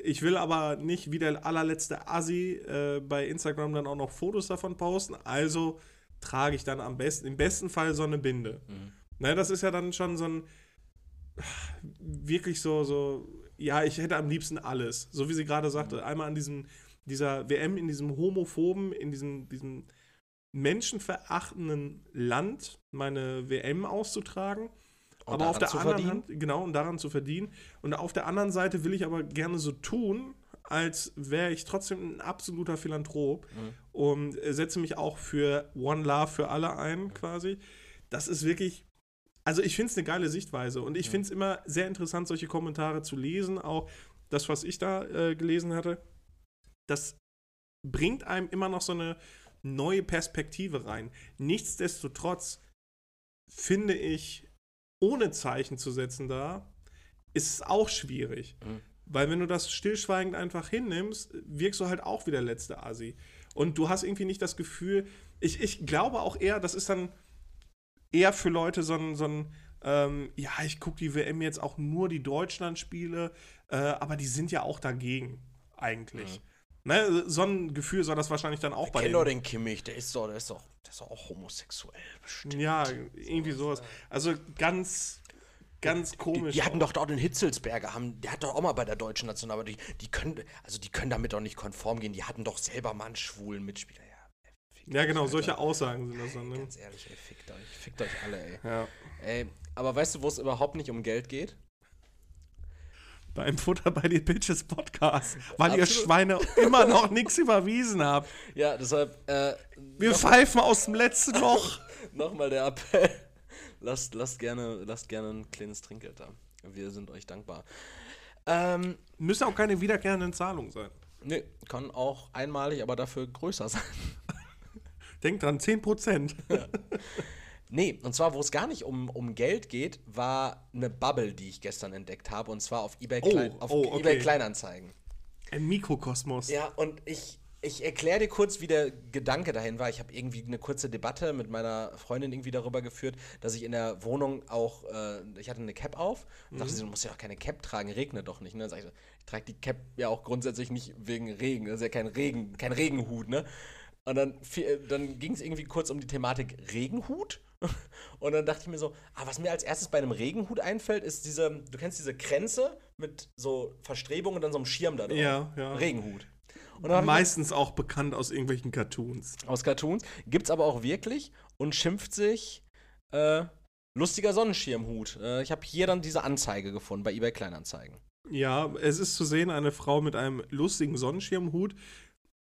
ich will aber nicht wie der allerletzte Assi äh, bei Instagram dann auch noch Fotos davon posten. Also trage ich dann am besten, im besten Fall so eine Binde. Mhm. Ne, das ist ja dann schon so ein wirklich so, so, ja, ich hätte am liebsten alles. So wie sie gerade sagte, einmal an diesem, dieser WM, in diesem homophoben, in diesem, diesem menschenverachtenden Land meine WM auszutragen. Und aber auf der anderen verdienen? Hand, genau, und daran zu verdienen. Und auf der anderen Seite will ich aber gerne so tun, als wäre ich trotzdem ein absoluter Philanthrop Mhm. und äh, setze mich auch für One Love für alle ein, quasi. Das ist wirklich, also ich finde es eine geile Sichtweise und ich finde es immer sehr interessant, solche Kommentare zu lesen, auch das, was ich da äh, gelesen hatte. Das bringt einem immer noch so eine neue Perspektive rein. Nichtsdestotrotz finde ich, ohne Zeichen zu setzen da, ist es auch schwierig. Mhm. Weil wenn du das stillschweigend einfach hinnimmst, wirkst du halt auch wie der letzte Asi. Und du hast irgendwie nicht das Gefühl, ich, ich glaube auch eher, das ist dann eher für Leute so ein, so ein ähm, ja, ich gucke die WM jetzt auch nur die Deutschland-Spiele, äh, aber die sind ja auch dagegen, eigentlich. Ne, so ein Gefühl soll das wahrscheinlich dann auch bei Kenn denen doch den Kimmich, der ist doch, der ist doch, der ist doch auch homosexuell bestimmt. Ja, irgendwie sowas. Also ganz, ganz Die, komisch. die hatten doch dort den Hitzelsberger, haben, der hat doch auch mal bei der deutschen Nationalmannschaft, die, die können, also die können damit doch nicht konform gehen, die hatten doch selber mal einen schwulen Mitspieler. Ja, ja, genau, solche Aussagen sind das dann. Ne? Ganz ehrlich, ey, fickt euch, fickt euch alle, ey. Ja. Ey, aber weißt du, wo es überhaupt nicht um Geld geht? Beim Futter bei den Bitches Podcast. Weil ihr Absolut. Schweine immer noch nichts überwiesen habt. Ja, deshalb, äh, Wir pfeifen aus dem letzten Loch. Nochmal der Appell. Lasst, lasst, gerne, lasst gerne ein kleines Trinkgeld da. Wir sind euch dankbar. Ähm, Müssen auch keine wiederkehrenden Zahlungen sein. nee, kann auch einmalig, aber dafür größer sein. Denkt dran, 10%. Nee, und zwar, wo es gar nicht um, um Geld geht, war eine Bubble, die ich gestern entdeckt habe, und zwar auf eBay, Oh, Klein, auf oh, okay. eBay Kleinanzeigen. Ein Mikrokosmos. Ja, und ich, ich erkläre dir kurz, wie der Gedanke dahin war. Ich habe irgendwie eine kurze Debatte mit meiner Freundin irgendwie darüber geführt, dass ich in der Wohnung auch, äh, ich hatte eine Cap auf und dachte, sie, du musst ja auch keine Cap tragen, regnet doch nicht. Ne? Dann sag ich, ich trage die Cap ja auch grundsätzlich nicht wegen Regen, das ist ja kein Regen, kein Regenhut, ne? Und dann, fi- dann ging es irgendwie kurz um die Thematik Regenhut. Und dann dachte ich mir so, ah, was mir als erstes bei einem Regenhut einfällt, ist diese, du kennst diese Kränze mit so Verstrebungen und dann so einem Schirm da drauf. Ja, ja. Regenhut. Meistens auch bekannt aus irgendwelchen Cartoons. aus Cartoons. Gibt's aber auch wirklich und schimpft sich äh, Lustiger Sonnenschirmhut. Äh, ich habe hier dann diese Anzeige gefunden bei eBay Kleinanzeigen. Ja, es ist zu sehen, eine Frau mit einem lustigen Sonnenschirmhut,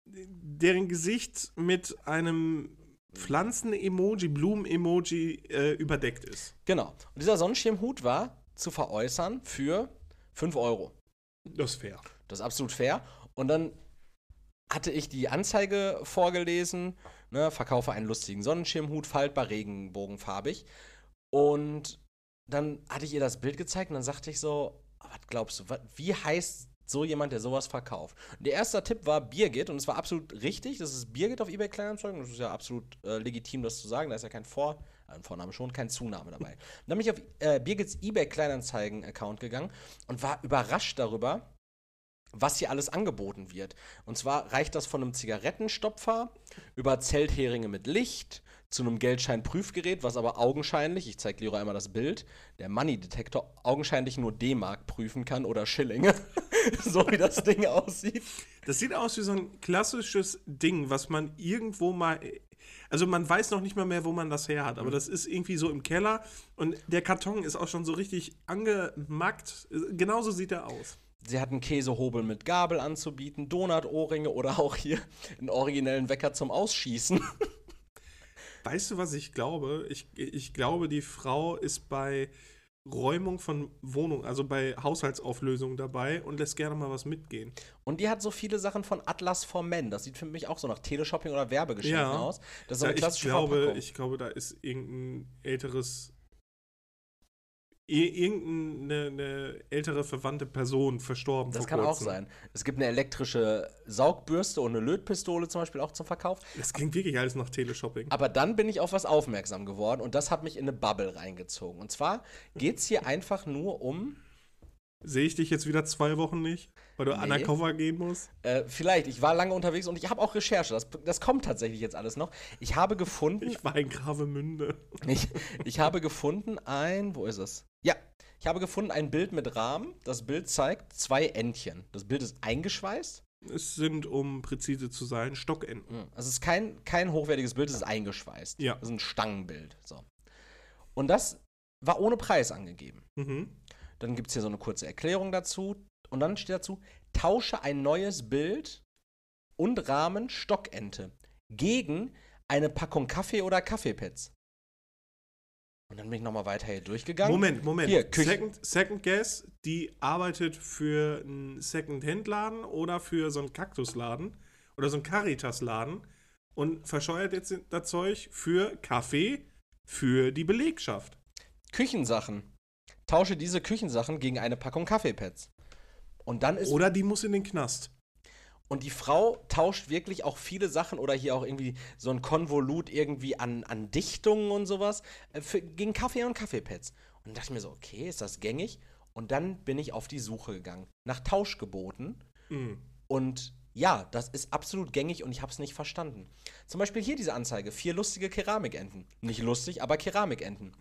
deren Gesicht mit einem Pflanzen-Emoji, Blumen-Emoji äh, überdeckt ist. Genau. Und dieser Sonnenschirmhut war zu veräußern für 5 Euro. Das ist fair. Das ist absolut fair. Und dann hatte ich die Anzeige vorgelesen, ne, verkaufe einen lustigen Sonnenschirmhut, faltbar, regenbogenfarbig. Und dann hatte ich ihr das Bild gezeigt und dann sagte ich so, was glaubst du, wat, wie heißt so jemand, der sowas verkauft? Und der erste Tipp war Birgit und es war absolut richtig. Das ist Birgit auf eBay Kleinanzeigen. Das ist ja absolut äh, legitim, das zu sagen. Da ist ja kein Vor, äh, Vorname schon, kein Zunahme dabei. dann bin ich auf äh, Birgits eBay Kleinanzeigen Account gegangen und war überrascht darüber, was hier alles angeboten wird. Und zwar reicht das von einem Zigarettenstopfer über Zeltheringe mit Licht zu einem Geldscheinprüfgerät, was aber augenscheinlich, ich zeige Leroy einmal das Bild, der Money-Detektor augenscheinlich nur D-Mark prüfen kann oder Schillinge. so wie das Ding aussieht. Das sieht aus wie so ein klassisches Ding, was man irgendwo mal. Also man weiß noch nicht mal mehr, wo man das her hat, aber das ist irgendwie so im Keller und der Karton ist auch schon so richtig angemackt. Genauso sieht er aus. Sie hatten Käsehobel mit Gabel anzubieten, Donut-Ohrringe oder auch hier einen originellen Wecker zum Ausschießen. Weißt du, was ich glaube? Ich, ich glaube, die Frau ist bei Räumung von Wohnungen, also bei Haushaltsauflösungen dabei und lässt gerne mal was mitgehen. Und die hat so viele Sachen von Atlas for Men. Das sieht für mich auch so nach Teleshopping oder Werbegeschenken Ja. aus. Das ist so Ja, eine ich, klassische glaube, Verpackung. ich glaube, da ist irgendein älteres. Ir- Irgendeine eine ältere verwandte Person verstorben. das kann auch kurzem. sein. Es gibt eine elektrische Saugbürste und eine Lötpistole zum Beispiel auch zum Verkauf. Das klingt wirklich alles nach Teleshopping. Aber dann bin ich auf was aufmerksam geworden und das hat mich in eine Bubble reingezogen. Und zwar geht es hier einfach nur um, Sehe ich dich jetzt wieder zwei Wochen nicht, weil du Nee. undercover gehen musst? äh, vielleicht, ich war lange unterwegs und ich habe auch Recherche, das, das kommt tatsächlich jetzt alles noch. Ich habe gefunden, Ich war in Gravemünde. ich, ich habe gefunden ein, wo ist es? Ja, ich habe gefunden ein Bild mit Rahmen. Das Bild zeigt zwei Entchen. Das Bild ist eingeschweißt. Es sind, um präzise zu sein, Stockenten. Also es ist kein, kein hochwertiges Bild, es ist eingeschweißt. Ja. Das ist ein Stangenbild. So. Und das war ohne Preis angegeben. Mhm. Dann gibt es hier so eine kurze Erklärung dazu. Und dann steht dazu, tausche ein neues Bild und Rahmen Stockente gegen eine Packung Kaffee oder Kaffeepads. Und dann bin ich nochmal weiter hier durchgegangen. Moment, Moment. Hier, Küche- Second, Second Guess, die arbeitet für einen Second-Hand-Laden oder für so einen Kaktusladen oder so einen Caritas-Laden und verscheuert jetzt das Zeug für Kaffee für die Belegschaft. Küchensachen. Tausche diese Küchensachen gegen eine Packung Kaffeepads. Und dann ist. Oder die muss in den Knast. Und die Frau tauscht wirklich auch viele Sachen oder hier auch irgendwie so ein Konvolut irgendwie an, an Dichtungen und sowas äh, für, gegen Kaffee und Kaffeepads. Und dann dachte ich mir so, okay, ist das gängig? Und dann bin ich auf die Suche gegangen nach Tauschgeboten. Mhm. Und ja, das ist absolut gängig und ich habe es nicht verstanden. Zum Beispiel hier diese Anzeige: vier lustige Keramikenten. Nicht lustig, aber Keramikenten.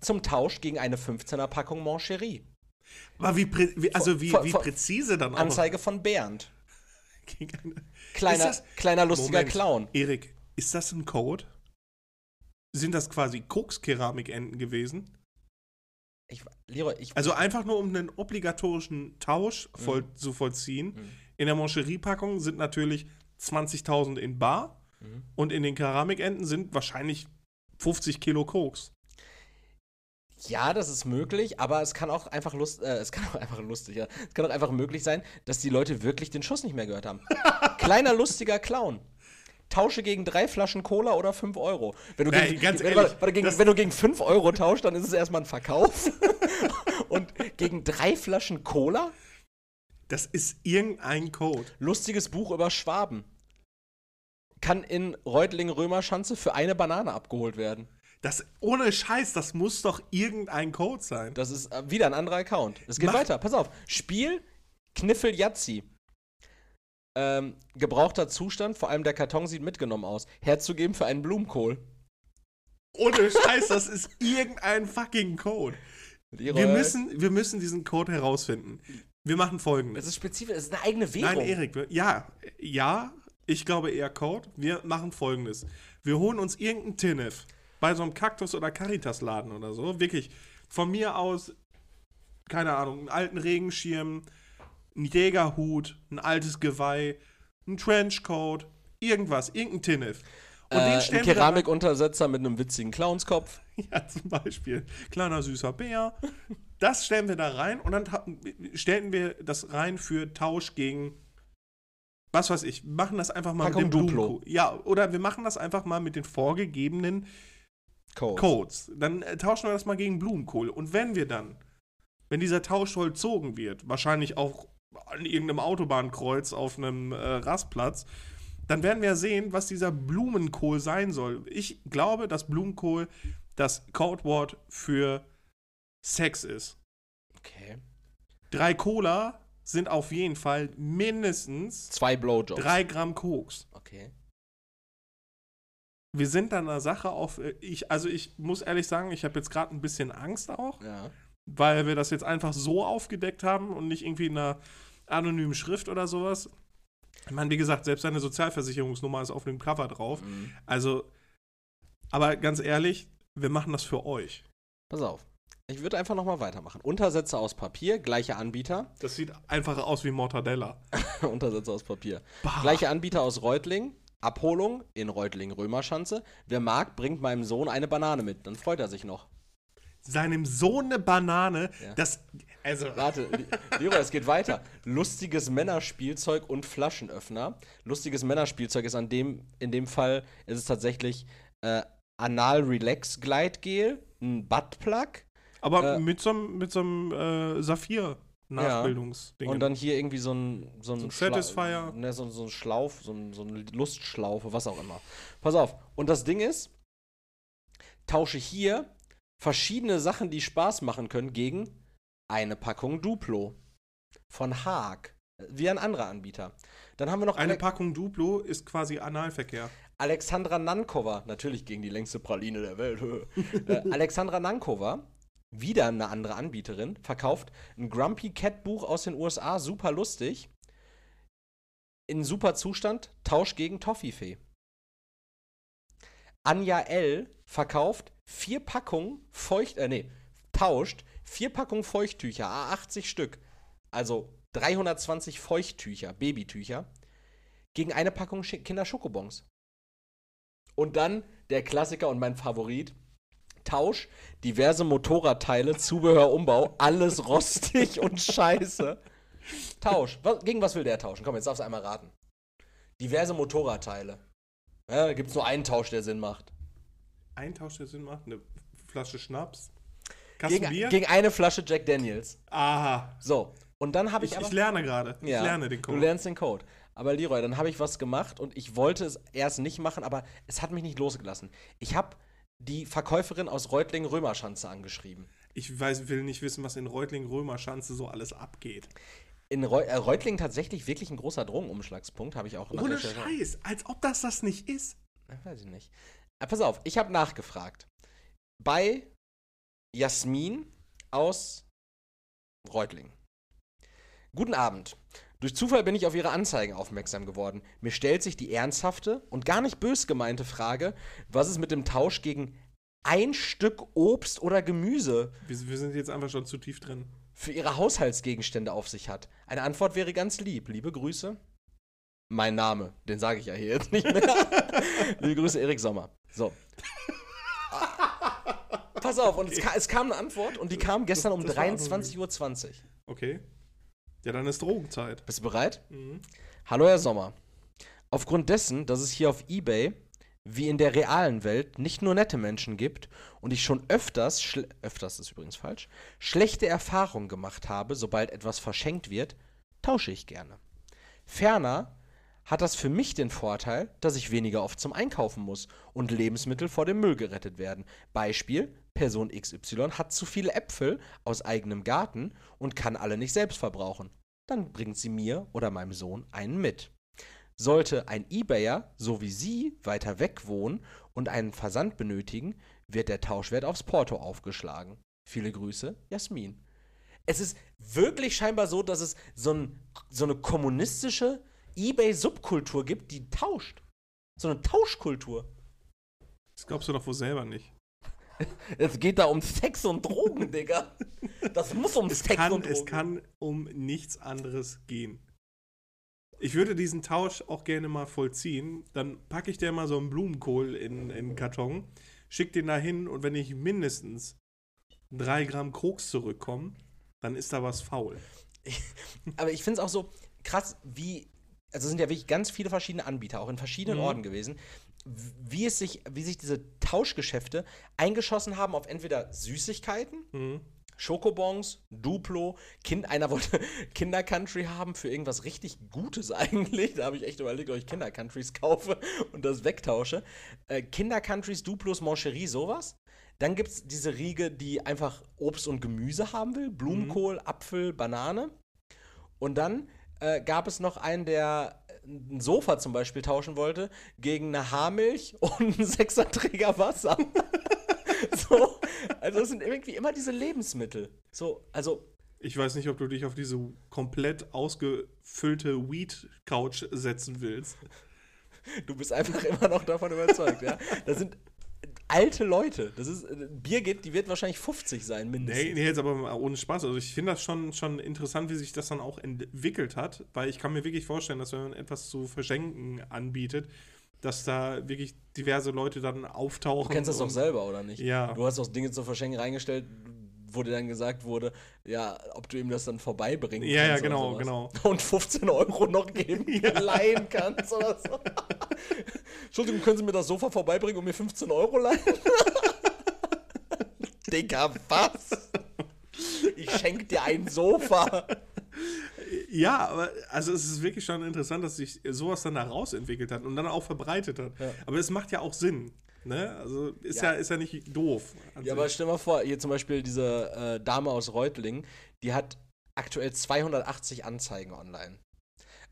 Zum Tausch gegen eine 15er Packung Mancherie. Aber wie, wie also wie, wie präzise dann auch. Anzeige von Bernd. Kleiner, das- kleiner lustiger Moment, Clown. Erik, ist das ein Code? Sind das quasi Koks-Keramikenten gewesen? Ich, Leroy, ich, Also einfach nur um einen obligatorischen Tausch voll, Mhm. zu vollziehen. In der Moncherie-Packung sind natürlich 20.000 in Bar Mhm. und in den Keramikenten sind wahrscheinlich 50 Kilo Koks. Ja, das ist möglich, aber es kann auch einfach lust, äh, es kann auch einfach lustig, ja. Es kann auch einfach möglich sein, dass die Leute wirklich den Schuss nicht mehr gehört haben. Kleiner lustiger Clown. Tausche gegen drei Flaschen Cola oder 5 Euro. Wenn du, Nein, gegen, wenn, ehrlich, warte, warte, gegen, wenn du gegen 5 Euro tauschst, dann ist es erstmal ein Verkauf. Und gegen drei Flaschen Cola? Das ist irgendein Code. Lustiges Buch über Schwaben. Kann in Reutling-Römerschanze für eine Banane abgeholt werden. Das ohne Scheiß, das muss doch irgendein Code sein. Das ist äh, wieder ein anderer Account. Es geht Mach- weiter. Pass auf. Spiel Kniffel Yazzi. Ähm, gebrauchter Zustand, vor allem der Karton sieht mitgenommen aus. Herzugeben für einen Blumenkohl. Ohne Scheiß, das ist irgendein fucking Code. Leroy, Wir müssen, wir müssen diesen Code herausfinden. Wir machen folgendes. Es ist spezifisch, es ist eine eigene Währung. Nein, Erik, wir- ja, ja, ich glaube eher Code. Wir machen folgendes. Wir holen uns irgendeinen Tinnef bei so einem Kaktus- oder Caritas-Laden oder so, wirklich von mir aus, keine Ahnung, einen alten Regenschirm, einen Jägerhut, ein altes Geweih, ein Trenchcoat, irgendwas, irgendein Tinnef. Und äh, den ein. Keramikuntersetzer mit einem witzigen Clownskopf. Ja, zum Beispiel. Kleiner süßer Bär. Das stellen wir da rein und dann stellen wir das rein für Tausch gegen was weiß ich. Machen das einfach mal Packung mit dem Duplo. Ja, oder wir machen das einfach mal mit den vorgegebenen Code. Codes. Dann äh, tauschen wir das mal gegen Blumenkohl. Und wenn wir dann, wenn dieser Tausch vollzogen wird, wahrscheinlich auch an irgendeinem Autobahnkreuz auf einem äh, Rastplatz, dann werden wir sehen, was dieser Blumenkohl sein soll. Ich glaube, dass Blumenkohl das Codewort für Sex ist. Okay. Drei Cola sind auf jeden Fall mindestens Zwei Blowjobs. drei Gramm Koks. Okay. Wir sind da einer Sache auf. äh, Ich, also ich muss ehrlich sagen, ich habe jetzt gerade ein bisschen Angst auch. Ja. weil wir das jetzt einfach so aufgedeckt haben und nicht irgendwie in einer anonymen Schrift oder sowas. Ich meine, wie gesagt, selbst seine Sozialversicherungsnummer ist auf dem Cover drauf. Mhm. Also, aber ganz ehrlich, wir machen das für euch. Pass auf. Ich würde einfach nochmal weitermachen. Untersätze aus Papier, gleicher Anbieter. Das sieht einfach aus wie Mortadella. Untersätze aus Papier. Bah. Gleicher Anbieter aus Reutling. Abholung in Reutling Römerschanze. Wer mag, bringt meinem Sohn eine Banane mit. Dann freut er sich noch. Seinem Sohn eine Banane, Ja. das. Also, Warte, Leroy, es geht weiter. Lustiges Männerspielzeug und Flaschenöffner. Lustiges Männerspielzeug ist an dem, in dem Fall ist es tatsächlich äh, Anal Relax Gleitgel, ein Buttplug aber Äh, mit so einem mit so einem, äh, Saphir-Nachbildungsding. und dann hier irgendwie so ein so ein, So ein Satisfier. Ne, so, so ein Schlauf, so, ein, so eine Lustschlaufe, was auch immer. Pass auf. Und das Ding ist, tausche hier verschiedene Sachen, die Spaß machen können, gegen eine Packung Duplo von Haag. Wie ein anderer Anbieter. Dann haben wir noch eine Ale Packung Duplo ist quasi Analverkehr. Alexandra Nankova, natürlich gegen die längste Praline der Welt. äh, Alexandra Nankova, wieder eine andere Anbieterin, verkauft ein Grumpy Cat Buch aus den USA, super lustig. In super Zustand, Tausch gegen Toffifee. Anja L. verkauft vier Packungen Feucht, äh, nee, tauscht vier Packungen Feuchttücher, a 80 Stück, also 320 Feuchttücher, Babytücher, gegen eine Packung Kinder-Schokobons. Und dann der Klassiker und mein Favorit. Tausch, diverse Motorradteile, Zubehör, Umbau, alles rostig und scheiße. Tausch. Was, gegen was will der tauschen? Komm, jetzt darfst du einmal raten. Diverse Motorradteile. Ja, da gibt es nur einen Tausch, der Sinn macht. Ein Tausch, der Sinn macht, eine Flasche Schnaps. Kasten Gegen, Bier? gegen eine Flasche Jack Daniels. Aha. So. Und dann habe ich, Ich, aber. ich lerne gerade. Ich Ja, lerne den Code. Du lernst den Code. Aber Leroy, dann habe ich was gemacht und ich wollte es erst nicht machen, aber es hat mich nicht losgelassen. Ich habe die Verkäuferin aus Reutling-Römerschanze angeschrieben. Ich weiß, will nicht wissen, was in Reutling-Römerschanze so alles abgeht. In äh, Reutling tatsächlich wirklich ein großer Drogenumschlagspunkt, habe ich auch Ohne Scheiß, als ob das das nicht ist. Weiß ich nicht. Äh, pass auf, ich habe nachgefragt. Bei Jasmin aus Reutling. Guten Abend. Durch Zufall bin ich auf Ihre Anzeigen aufmerksam geworden. Mir stellt sich die ernsthafte und gar nicht bös gemeinte Frage, was es mit dem Tausch gegen ein Stück Obst oder Gemüse Wir, wir sind jetzt einfach schon zu tief drin. für Ihre Haushaltsgegenstände auf sich hat. Eine Antwort wäre ganz lieb. Liebe Grüße. Mein Name, den sage ich ja hier jetzt nicht mehr. Liebe Grüße, Erik Sommer. So. Pass auf, und es, ka es kam eine Antwort und die kam gestern um das war 23.20 Uhr. Okay. Ja, dann ist Drogenzeit. Bist du bereit? Mhm. Hallo, Herr Sommer. Aufgrund dessen, dass es hier auf Ebay wie in der realen Welt nicht nur nette Menschen gibt und ich schon öfters, öfters ist übrigens falsch, schlechte Erfahrungen gemacht habe, sobald etwas verschenkt wird, tausche ich gerne. Ferner hat das für mich den Vorteil, dass ich weniger oft zum Einkaufen muss und Lebensmittel vor dem Müll gerettet werden. Beispiel: Person XY hat zu viele Äpfel aus eigenem Garten und kann alle nicht selbst verbrauchen. Dann bringt sie mir oder meinem Sohn einen mit. Sollte ein Ebayer, so wie Sie, weiter weg wohnen und einen Versand benötigen, wird der Tauschwert aufs Porto aufgeschlagen. Viele Grüße, Jasmin. Es ist wirklich scheinbar so, dass es so, ein, so eine kommunistische Ebay-Subkultur gibt, die tauscht. So eine Tauschkultur. Das glaubst du doch wohl selber nicht. Es geht da um Sex und Drogen, Digga. Das muss um Es Sex kann, und Drogen es kann um nichts anderes gehen. Ich würde diesen Tausch auch gerne mal vollziehen. Dann packe ich dir mal so einen Blumenkohl in, in einen Karton, schick den da hin und wenn ich mindestens drei Gramm Koks zurückkomme, dann ist da was faul. Aber ich finde es auch so krass, wie. Also es sind ja wirklich ganz viele verschiedene Anbieter, auch in verschiedenen Mhm. Orten gewesen, wie es sich, wie sich diese Tauschgeschäfte eingeschossen haben auf entweder Süßigkeiten, Mhm. Schokobons, Duplo, kind, einer wollte Kinder-Country haben für irgendwas richtig Gutes eigentlich. Da habe ich echt überlegt, ob ich Kinder-Countries kaufe und das wegtausche. Äh, Kinder-Countries, Duplos, Mancherie, sowas. Dann gibt es diese Riege, die einfach Obst und Gemüse haben will. Blumenkohl, Apfel, Banane. Und dann äh, gab es noch einen, der ein Sofa zum Beispiel tauschen wollte gegen eine Haarmilch und einen Sechserträger Wasser. so, also es sind irgendwie immer diese Lebensmittel. So, also Ich weiß nicht, ob du dich auf diese komplett ausgefüllte Weed-Couch setzen willst. du bist einfach immer noch davon überzeugt, ja. Das sind alte Leute. Das ist äh, Birgit, die wird wahrscheinlich 50 sein mindestens. Nee, nee, jetzt aber ohne Spaß. Also ich finde das schon, schon interessant, wie sich das dann auch entwickelt hat, weil ich kann mir wirklich vorstellen, dass wenn man etwas zu verschenken anbietet, dass da wirklich diverse Leute dann auftauchen. Du kennst das doch selber, oder nicht? Ja. Du hast doch Dinge zu verschenken reingestellt, wo dir dann gesagt wurde, ja, ob du ihm das dann vorbeibringen Ja, ja, kannst. oder genau, genau. Und 15 Euro noch geben, leihen kannst oder so. Entschuldigung, können Sie mir das Sofa vorbeibringen und mir 15 Euro leihen? Digga, was? Ich schenk dir ein Sofa. Ja, aber also es ist wirklich schon interessant, dass sich sowas dann daraus entwickelt hat und dann auch verbreitet hat. Ja. Aber es macht ja auch Sinn. Ne? Also ist ja, Ja. ist ja nicht doof. Ja, sich. aber stell mal vor, hier zum Beispiel diese äh, Dame aus Reutlingen, die hat aktuell 280 Anzeigen online.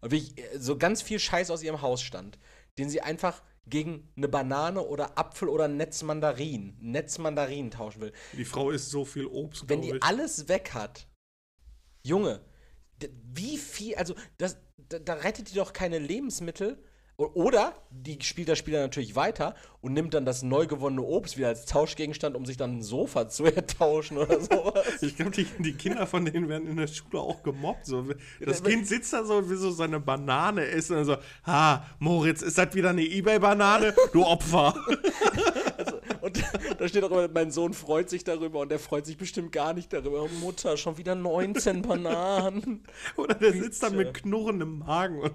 Wirklich, äh, so ganz viel Scheiß aus ihrem Hausstand, den sie einfach gegen eine Banane oder Apfel oder Netzmandarin, Netzmandarin tauschen will. die Frau isst so viel Obst. Wenn die ich. alles weg hat, Junge, wie viel, also das, da, da rettet die doch keine Lebensmittel. Oder die spielt der Spieler natürlich weiter und nimmt dann das neu gewonnene Obst wieder als Tauschgegenstand, um sich dann ein Sofa zu ertauschen oder sowas. Ich glaube, die, die Kinder von denen werden in der Schule auch gemobbt. So. Das Kind sitzt da so und will so seine Banane essen und so, ha, Moritz, ist das wieder eine Ebay-Banane? Du Opfer. Also, und da steht auch immer, mein Sohn freut sich darüber und der freut sich bestimmt gar nicht darüber. Mutter, schon wieder 19 Bananen. Oder der sitzt dann Bitte. mit knurrendem Magen und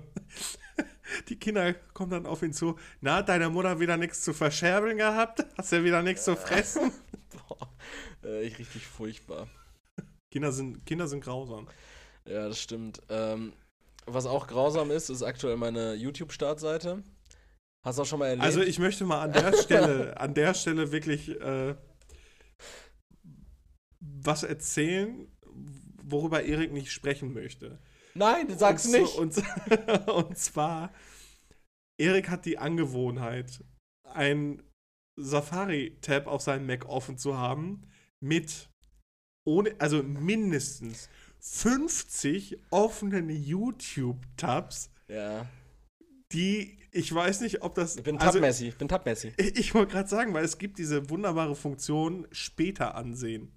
die Kinder kommen dann auf ihn zu. Na, hat deine Mutter wieder nichts zu verscherbeln gehabt? Hast du wieder nichts zu fressen? Boah, äh, ich richtig furchtbar. Kinder sind, Kinder sind grausam. Ja, das stimmt. Ähm, was auch grausam ist, ist aktuell meine YouTube-Startseite. Hast du auch schon mal erlebt? Also ich möchte mal an der Stelle, an der Stelle wirklich äh, was erzählen, worüber Erik nicht sprechen möchte. Nein, du sag's und, nicht. Und, und zwar, Erik hat die Angewohnheit, ein Safari-Tab auf seinem Mac offen zu haben, mit ohne, also mindestens 50 offenen YouTube-Tabs, ja, die, ich weiß nicht, ob das. ich bin also, Tab-Messi. Ich bin Tab-Messi. ich ich wollte gerade sagen, weil es gibt diese wunderbare Funktion später ansehen.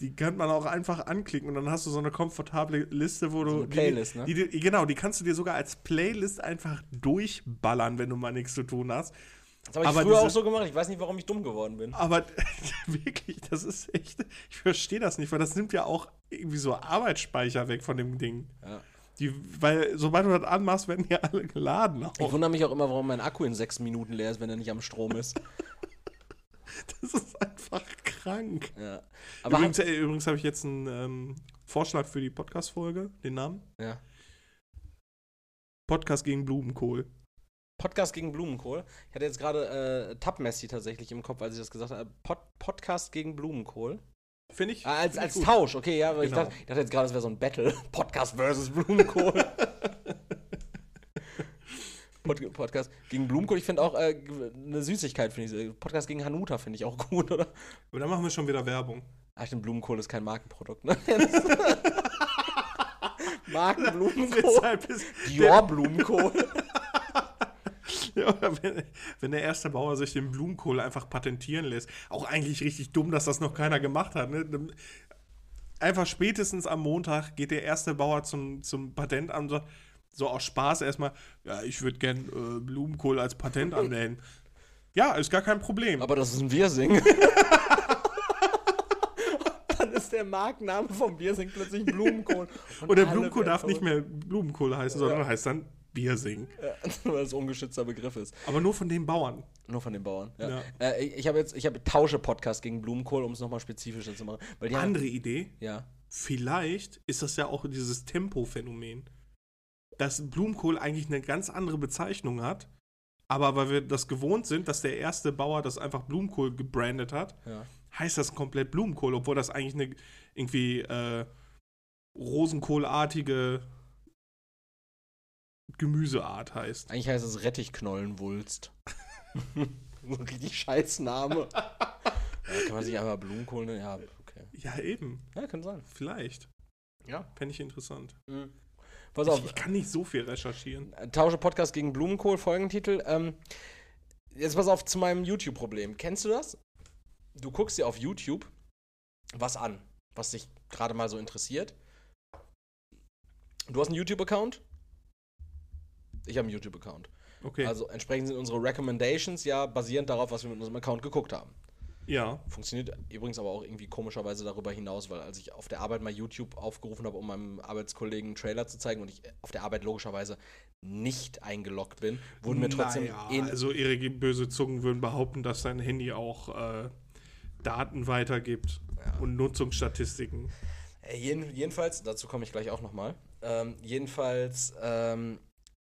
Die kann man auch einfach anklicken und dann hast du so eine komfortable Liste, wo du. So eine Playlist, ne? die, die, genau, die kannst du dir sogar als Playlist einfach durchballern, wenn du mal nichts zu tun hast. Das habe ich Aber früher diese- auch so gemacht. Ich weiß nicht, warum ich dumm geworden bin. Aber wirklich, das ist echt. Ich verstehe das nicht, weil das nimmt ja auch irgendwie so Arbeitsspeicher weg von dem Ding. Ja. Die, weil sobald du das anmachst, werden die alle geladen. Ich Auch. wundere mich auch immer, warum mein Akku in sechs Minuten leer ist, wenn er nicht am Strom ist. Das ist einfach krank. Ja. Übrigens äh, übrigens habe ich jetzt einen ähm, Vorschlag für die Podcast-Folge, den Namen. ja. Podcast gegen Blumenkohl. Podcast gegen Blumenkohl. Ich hatte jetzt gerade äh, Tab-Messi tatsächlich im Kopf, als ich das gesagt habe. Pod Podcast gegen Blumenkohl. Finde ich. Ah, als find ich als gut. Tausch, okay, ja, aber ich, Genau. dachte, ich dachte jetzt gerade, es wäre so ein Battle. Podcast versus Blumenkohl. Pod Podcast gegen Blumenkohl. Ich finde auch äh, eine Süßigkeit, finde ich. Podcast gegen Hanuta finde ich auch gut, oder? Aber dann machen wir schon wieder Werbung. Ach, stimmt, Blumenkohl ist kein Markenprodukt, ne? Markenblumenkohl. Deshalb ist Dior Blumenkohl. Ja, wenn, wenn der erste Bauer sich den Blumenkohl einfach patentieren lässt. Auch eigentlich richtig dumm, dass das noch keiner gemacht hat. Ne? Einfach spätestens am Montag geht der erste Bauer zum, zum Patentamt so, so aus Spaß erstmal, ja, ich würde gern äh, Blumenkohl als Patent anmelden. Ja, ist gar kein Problem. Aber das ist ein Wirsing. Dann ist der Markenname vom Wirsing plötzlich Blumenkohl. Und der Blumenkohl darf nicht mehr Blumenkohl heißen, sondern heißt dann Biersing. Ja, weil es ein ungeschützter Begriff ist. Aber nur von den Bauern. Nur von den Bauern. Ja. Ja. Äh, ich habe jetzt, ich habe Tausche-Podcast gegen Blumenkohl, um es nochmal spezifischer zu machen. Weil die haben, Andere Idee, ja. vielleicht ist das ja auch dieses Tempo-Phänomen. Dass Blumenkohl eigentlich eine ganz andere Bezeichnung hat, aber weil wir das gewohnt sind, dass der erste Bauer das einfach Blumenkohl gebrandet hat, ja. heißt das komplett Blumenkohl, obwohl das eigentlich eine irgendwie äh, Rosenkohlartige Gemüseart heißt. Eigentlich heißt es Rettichknollenwulst. so ein richtig scheiß Name. ja, kann man sich einfach Blumenkohl nennen? Ja, okay. Ja, eben. Ja, kann sein. Vielleicht. Ja. Fände ich interessant. Mhm. Pass Ich, auf, ich kann nicht so viel recherchieren. Tausche Podcast gegen Blumenkohl, Folgentitel. Ähm, jetzt pass auf zu meinem YouTube-Problem. Kennst du das? Du guckst dir auf YouTube was an, was dich gerade mal so interessiert. Du hast einen YouTube-Account? Ich habe einen YouTube-Account. Okay. Also entsprechend sind unsere Recommendations ja basierend darauf, was wir mit unserem Account geguckt haben. Ja. Funktioniert übrigens aber auch irgendwie komischerweise darüber hinaus, weil als ich auf der Arbeit mal YouTube aufgerufen habe, um meinem Arbeitskollegen einen Trailer zu zeigen und ich auf der Arbeit logischerweise nicht eingeloggt bin, wurden mir trotzdem Naja, in, also ihre böse Zungen würden behaupten, dass dein Handy auch äh, Daten weitergibt Ja. und Nutzungsstatistiken. Äh, jeden, jedenfalls, dazu komme ich gleich auch nochmal. Ähm, jedenfalls ähm,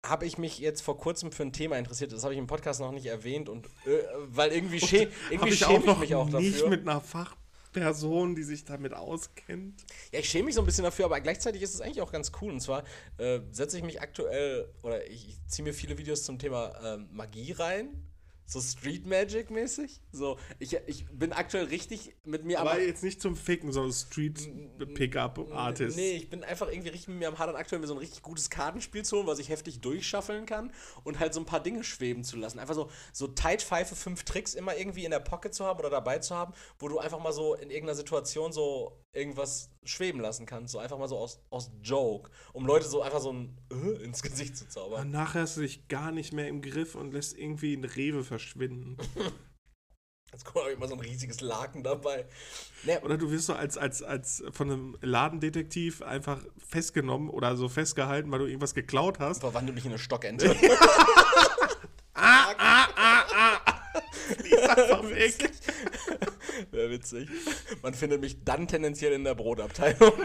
habe ich mich jetzt vor kurzem für ein Thema interessiert. Das habe ich im Podcast noch nicht erwähnt und äh, weil irgendwie, schä irgendwie ich schäme auch ich mich auch nicht dafür. mit einer Fachperson, die sich damit auskennt. Ja, ich schäme mich so ein bisschen dafür, aber gleichzeitig ist es eigentlich auch ganz cool. Und zwar äh, setze ich mich aktuell, oder ich, ich ziehe mir viele Videos zum Thema ähm, Magie rein. So Street Magic mäßig. So, ich, ich bin aktuell richtig mit mir Aber jetzt nicht zum Ficken, sondern Street Pickup Artist. Nee, ich bin einfach irgendwie richtig mit mir am Hadern, aktuell mir so ein richtig gutes Kartenspiel zu holen, was ich heftig durchschaffeln kann und halt so ein paar Dinge schweben zu lassen. Einfach so, so tight Pfeife, fünf Tricks immer irgendwie in der Pocket zu haben oder dabei zu haben, wo du einfach mal so in irgendeiner Situation so irgendwas schweben lassen kannst. So einfach mal so aus, aus Joke, um Leute so einfach so ein äh, ins Gesicht zu zaubern. Und nachher hast du dich gar nicht mehr im Griff und lässt irgendwie ein Rewe verschwinden. Jetzt kommt auch immer so ein riesiges Laken dabei. Nee, Oder du wirst so als, als, als von einem Ladendetektiv einfach festgenommen oder so festgehalten, weil du irgendwas geklaut hast. verwandle mich in eine Stockente. Die ist einfach weg. Wäre witzig. Man findet mich dann tendenziell in der Brotabteilung.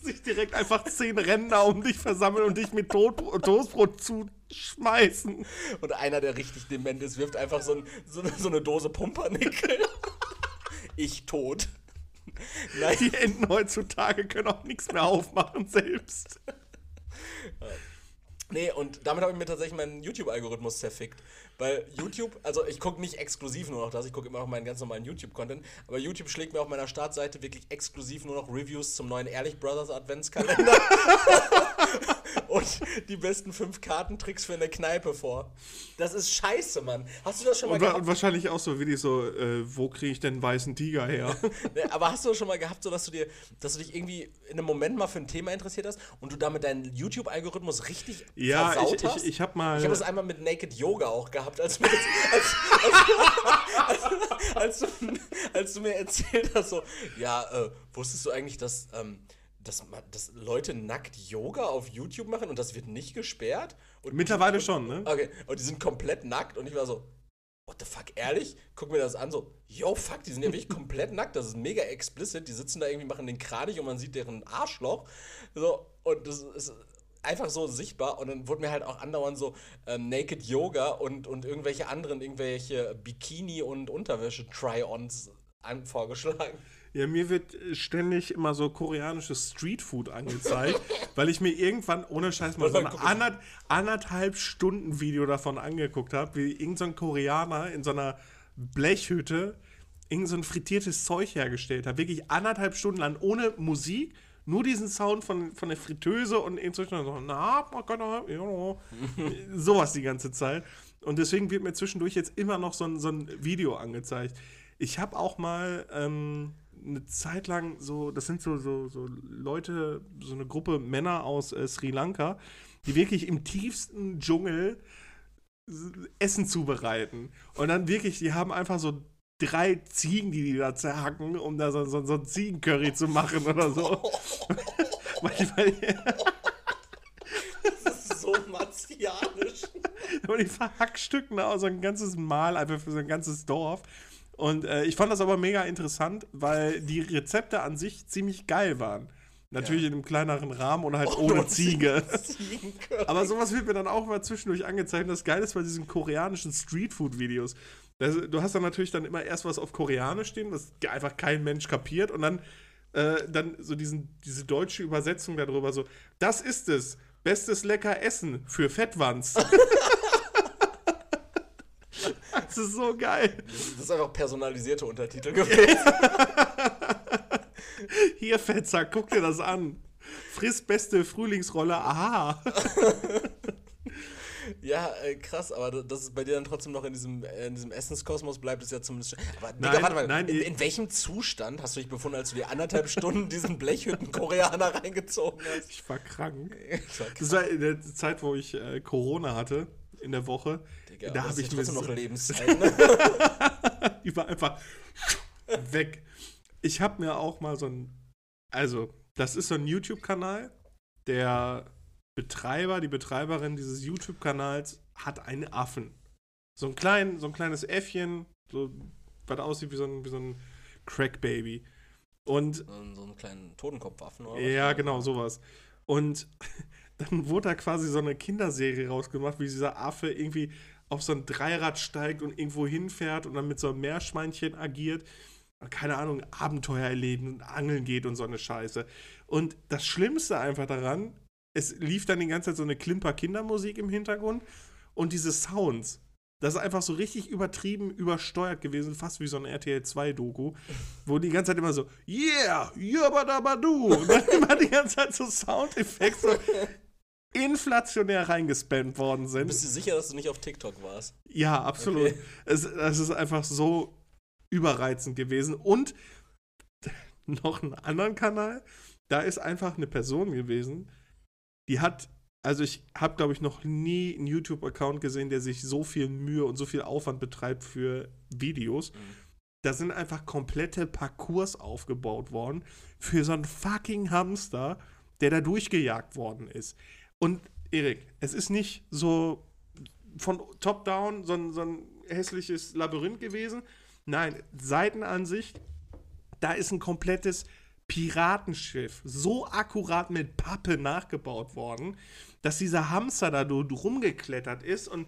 sich direkt einfach zehn Ränder um dich versammeln und dich mit Tot Toastbrot zuschmeißen. Und einer, der richtig dement ist, wirft einfach so, ein, so, eine, so eine Dose Pumpernickel. Ich tot. Nein, Die Enten heutzutage können auch nichts mehr aufmachen selbst. nee, und damit habe ich mir tatsächlich meinen YouTube-Algorithmus zerfickt. Weil YouTube, also ich gucke nicht exklusiv nur noch das, ich gucke immer noch meinen ganz normalen YouTube-Content, aber YouTube schlägt mir auf meiner Startseite wirklich exklusiv nur noch Reviews zum neuen Ehrlich Brothers Adventskalender. und die besten fünf Kartentricks für eine Kneipe vor. Das ist scheiße, Mann. Hast du das schon mal Und, gehabt? und wahrscheinlich auch so, wie die so, äh, wo kriege ich denn einen weißen Tiger her? Aber hast du das schon mal gehabt, so dass du dir, dass du dich irgendwie in einem Moment mal für ein Thema interessiert hast und du damit deinen YouTube-Algorithmus richtig ja, versaut ich, hast? ich, ich habe mal. Ich habe das einmal mit Naked Yoga auch gehabt, als, mir als, als, als, du, du mir erzählt hast, so, ja, äh, wusstest du eigentlich, dass, ähm, dass, dass Leute nackt Yoga auf YouTube machen und das wird nicht gesperrt? Und, mittlerweile schon, ne? Okay, und die sind komplett nackt und ich war so, what the fuck, ehrlich? Guck mir das an, so, yo, fuck, die sind ja wirklich komplett nackt, das ist mega explicit, die sitzen da irgendwie, machen den kranig und man sieht deren Arschloch. So, und das ist einfach so sichtbar und dann wurde mir halt auch andauernd so ähm, Naked Yoga und, und irgendwelche anderen, irgendwelche Bikini- und Unterwäsche-Try-Ons vorgeschlagen. Ja, mir wird äh, ständig immer so koreanisches Streetfood angezeigt, weil ich mir irgendwann ohne Scheiß mal so ein anderth anderthalb Stunden Video davon angeguckt habe, wie irgendein so Koreaner in so einer Blechhütte irgend so ein frittiertes Zeug hergestellt hat. Wirklich anderthalb Stunden lang ohne Musik, nur diesen Sound von, von der Fritteuse und inzwischen so, na, man kann ja, sowas die ganze Zeit. Und deswegen wird mir zwischendurch jetzt immer noch so ein, so ein Video angezeigt. Ich habe auch mal ähm, eine Zeit lang so, das sind so, so, so Leute, so eine Gruppe Männer aus äh, Sri Lanka, die wirklich im tiefsten Dschungel Essen zubereiten. Und dann wirklich, die haben einfach so drei Ziegen, die die da zerhacken, um da so, so, so ein Ziegencurry zu machen oder so. Manchmal. Das ist so martialisch. Aber die verhackstücken da auch so ein ganzes Mal einfach für so ein ganzes Dorf. Und äh, ich fand das aber mega interessant, weil die Rezepte an sich ziemlich geil waren. Natürlich Ja. in einem kleineren Rahmen und halt Und ohne Ziege. Aber sowas wird mir dann auch mal zwischendurch angezeigt. Das Geile ist bei diesen koreanischen Streetfood-Videos. Das- Du hast dann natürlich dann immer erst was auf Koreanisch stehen, was einfach kein Mensch kapiert. Und dann, äh, dann so diesen, diese deutsche Übersetzung darüber so, das ist es. Bestes lecker Essen für Fettwanz. das ist so geil. Das ist einfach personalisierte Untertitel gewesen. Hier, Fetzer, guck dir das an. Friss beste Frühlingsrolle, aha. Ja, äh, krass, aber da- dass es bei dir dann trotzdem noch in diesem, äh, in diesem Essenskosmos bleibt, ist ja zumindest. schon- Aber Digga, Nein, warte mal, nein, in, ich- in welchem Zustand hast du dich befunden, als du dir anderthalb Stunden diesen Blechhütten-Koreaner reingezogen hast? Ich war krank. Das war krass, Das war in der Zeit, wo ich äh, Corona hatte, in der Woche. Digga, da habe ich mir noch Lebenszeit, ne? die war einfach weg. Ich habe mir auch mal so ein, also das ist so ein YouTube-Kanal, der Betreiber, die Betreiberin dieses YouTube-Kanals hat einen Affen. So ein, klein, so ein kleines Äffchen, so, was aussieht wie so ein, wie so ein Crack-Baby. Und so, einen kleinen Totenkopfwaffen oder Ja, genau, sowas. Und dann wurde da quasi so eine Kinderserie rausgemacht, wie dieser Affe irgendwie auf so ein Dreirad steigt und irgendwo hinfährt und dann mit so einem Meerschweinchen agiert. Keine Ahnung, Abenteuer erleben und angeln geht und so eine Scheiße. Und das Schlimmste einfach daran, es lief dann die ganze Zeit so eine Klimper-Kindermusik im Hintergrund und diese Sounds. Das ist einfach so richtig übertrieben, übersteuert gewesen, fast wie so ein RTL 2-Doku, wo die ganze Zeit immer so, yeah, yabadabadu. Und dann immer die ganze Zeit so Soundeffekte so inflationär reingespammt worden sind. Bist du sicher, dass du nicht auf TikTok warst? Ja, absolut. Okay. Es, es ist einfach so überreizend gewesen. Und noch einen anderen Kanal, da ist einfach eine Person gewesen, die hat, also ich habe, glaube ich, noch nie einen YouTube-Account gesehen, der sich so viel Mühe und so viel Aufwand betreibt für Videos. Mhm. Da sind einfach komplette Parcours aufgebaut worden für so einen fucking Hamster, der da durchgejagt worden ist. Und Erik, es ist nicht so von top down so so ein hässliches Labyrinth gewesen. Nein, Seitenansicht, da ist ein komplettes Piratenschiff so akkurat mit Pappe nachgebaut worden, dass dieser Hamster da rumgeklettert ist und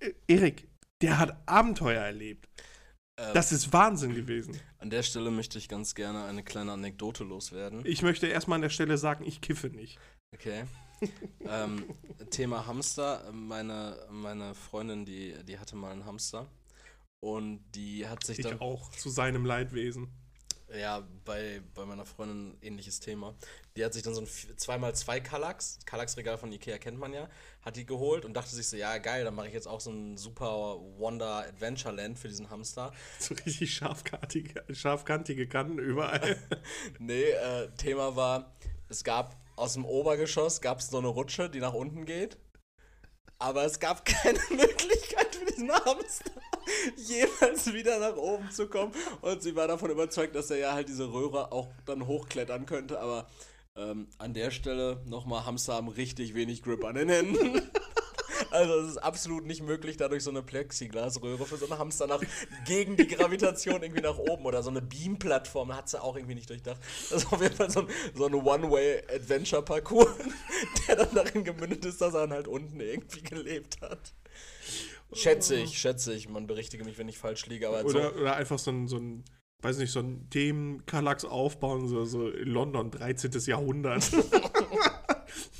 äh, Erik, der hat Abenteuer erlebt. Ähm, Das ist Wahnsinn gewesen. An der Stelle möchte ich ganz gerne eine kleine Anekdote loswerden. Ich möchte erstmal an der Stelle sagen, ich kiffe nicht. Okay. ähm, Thema Hamster. Meine, meine Freundin, die, die hatte mal einen Hamster. Und die hat sich Ich dann. auch, zu seinem Leidwesen. Ja, bei, bei meiner Freundin ähnliches Thema. Die hat sich dann so ein 2x2 Kallax, Kallax-Regal von Ikea kennt man ja, hat die geholt und dachte sich so, ja geil, dann mache ich jetzt auch so ein super Wonder Adventureland für diesen Hamster. So richtig scharfkantige, scharfkantige Kanten überall. Nee, äh, Thema war, es gab aus dem Obergeschoss gab es so eine Rutsche, die nach unten geht. Aber es gab keine Möglichkeit für diesen Hamster jemals wieder nach oben zu kommen. Und sie war davon überzeugt, dass er ja halt diese Röhre auch dann hochklettern könnte. Aber ähm, an der Stelle nochmal, Hamster haben richtig wenig Grip an den Händen. Also es ist absolut nicht möglich, dadurch so eine Plexiglasröhre für so einen Hamster nach, gegen die Gravitation irgendwie nach oben oder so eine Beam-Plattform, hat sie auch irgendwie nicht durchdacht. Das ist auf jeden Fall so ein, so ein One-Way-Adventure-Parcours, der dann darin gemündet ist, dass er dann halt unten irgendwie gelebt hat. Schätze ich, schätze ich. Man berichtige mich, wenn ich falsch liege, aber Oder, so, oder einfach so ein, so ein, weiß nicht, so ein Themen-Kallax aufbauen, so, so in London, 13. Jahrhundert.